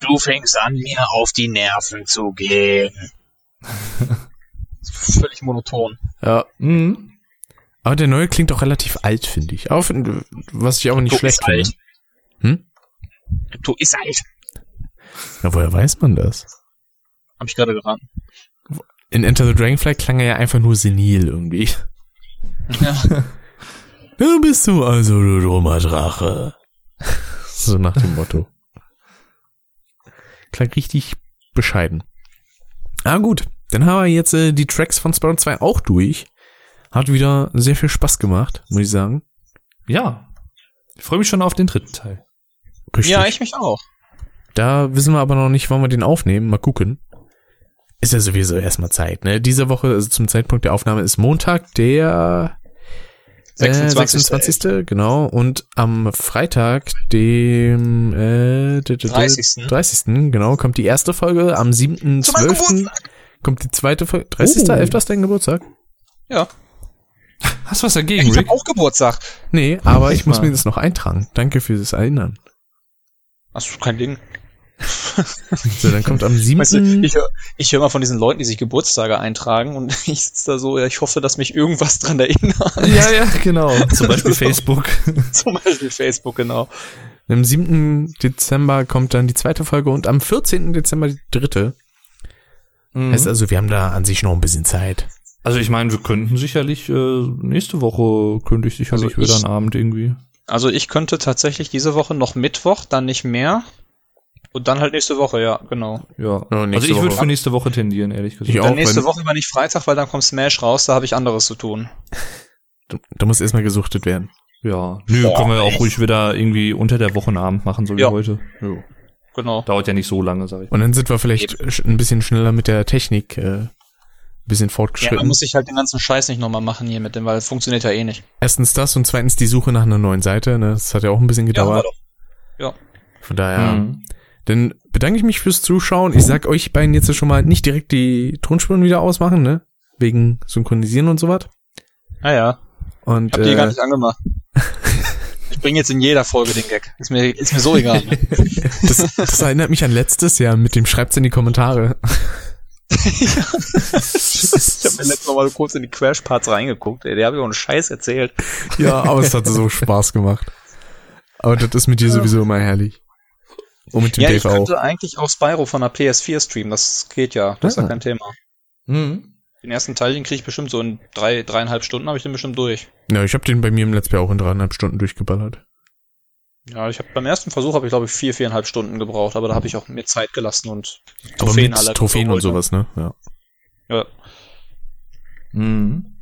du fängst an, mir auf die Nerven zu gehen. Völlig monoton. Ja. Mhm. Aber der neue klingt auch relativ alt, finde ich. Auch, was ich aber nicht Ripto schlecht alt. finde. Hm? Ripto ist alt. Ja, woher weiß man das? Hab ich gerade geraten. In Enter the Dragonfly klang er ja einfach nur senil irgendwie. Ja. Da bist du also, du dummer Drache. So nach dem Motto. Klang richtig bescheiden. Ah gut, dann haben wir jetzt äh, die Tracks von Sparrow 2 auch durch. Hat wieder sehr viel Spaß gemacht, muss ich sagen. Ja. Ich freue mich schon auf den dritten Teil. Richtig. ja, ich mich auch. Da wissen wir aber noch nicht, wann wir den aufnehmen. Mal gucken. Ist ja sowieso erstmal Zeit, ne? Diese Woche, also zum Zeitpunkt der Aufnahme, ist Montag, der 26. Äh, 26. Genau. Und am Freitag, dem äh, d- d- d- 30.. 30. Genau, kommt die erste Folge. Am Zu meinem 7.12. Geburtstag. kommt die zweite Folge. 30. Oh. 11. ist dein Geburtstag? Ja. Hast du was dagegen, Ich Rick? hab auch Geburtstag. Nee, aber ich muss mir das noch eintragen. Danke fürs Erinnern. Hast du kein Ding. So, dann kommt am 7. Weißt du, ich höre ich hör mal von diesen Leuten, die sich Geburtstage eintragen und ich sitze da so, ja, ich hoffe, dass mich irgendwas dran erinnert. Ja, ja, genau. Zum Beispiel Facebook. Zum Beispiel Facebook, genau. Am 7. Dezember kommt dann die zweite Folge und am 14. Dezember die dritte. Mhm. Heißt also, wir haben da an sich noch ein bisschen Zeit. Also ich meine, wir könnten sicherlich, äh, nächste Woche könnte ich sicherlich Also ich- wieder einen Abend irgendwie. Also ich könnte tatsächlich diese Woche noch Mittwoch, dann nicht mehr. Und dann halt nächste Woche, ja, genau. Ja. Ja, nächste also ich würde für nächste Woche tendieren, ehrlich gesagt. Ich auch. Dann nächste wenn- Woche aber nicht Freitag, weil dann kommt Smash raus, da habe ich anderes zu tun. Da, da muss erstmal gesuchtet werden. Ja. Nö, Boah, können wir auch echt? ruhig wieder irgendwie unter der Woche einen Abend machen, so wie Ja. heute. Genau. Dauert ja nicht so lange, sag ich. Und dann sind wir vielleicht ein bisschen schneller mit der Technik, äh, ein bisschen Ja, fortgeschritten. dann muss ich halt den ganzen Scheiß nicht nochmal machen hier mit dem, weil es funktioniert ja eh nicht. Erstens das und zweitens die Suche nach einer neuen Seite. Ne? Das hat ja auch ein bisschen Ja, gedauert. aber doch. Von daher, Mhm. Dann bedanke ich mich fürs Zuschauen. Ich sag euch beiden jetzt schon mal nicht direkt die Tonspuren wieder ausmachen, ne? Wegen Synchronisieren und sowas. Ja, ja. Und Ich hab die gar äh, nicht angemacht. ich bringe jetzt in jeder Folge den Gag. Ist mir, ist mir so egal. Ne? das, das erinnert mich an letztes Jahr mit dem Schreibt's in die Kommentare. ich habe mir letztes Mal kurz in die Crash-Parts reingeguckt, ey. Der habe ich auch einen Scheiß erzählt. Ja, aber es hat so Spaß gemacht. Aber das ist mit dir sowieso immer herrlich. Und mit dem Ja, ich Dave auch. könnte eigentlich auch Spyro von der PS4 streamen. Das geht ja. Das ist Ah. ja kein Thema. Mhm. Den ersten Teil, den kriege ich bestimmt so in drei, dreieinhalb Stunden habe ich den bestimmt durch. Ja, ich habe den bei mir im Let's Play auch in dreieinhalb Stunden durchgeballert. Ja, ich habe beim ersten Versuch habe ich glaube ich vier, viereinhalb Stunden gebraucht, aber da habe ich auch mir Zeit gelassen und Aber Trophäen alle Trophäen und geholt, sowas, ne? Ja. Ja. Mhm.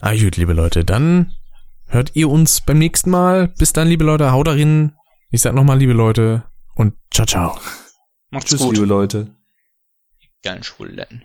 Ah, gut, liebe Leute, dann hört ihr uns beim nächsten Mal. Bis dann, liebe Leute, haut darin. Ich sag nochmal, liebe Leute, und ciao, ciao. Macht's Tschüss, gut. liebe Leute. Geilen Schwuletten.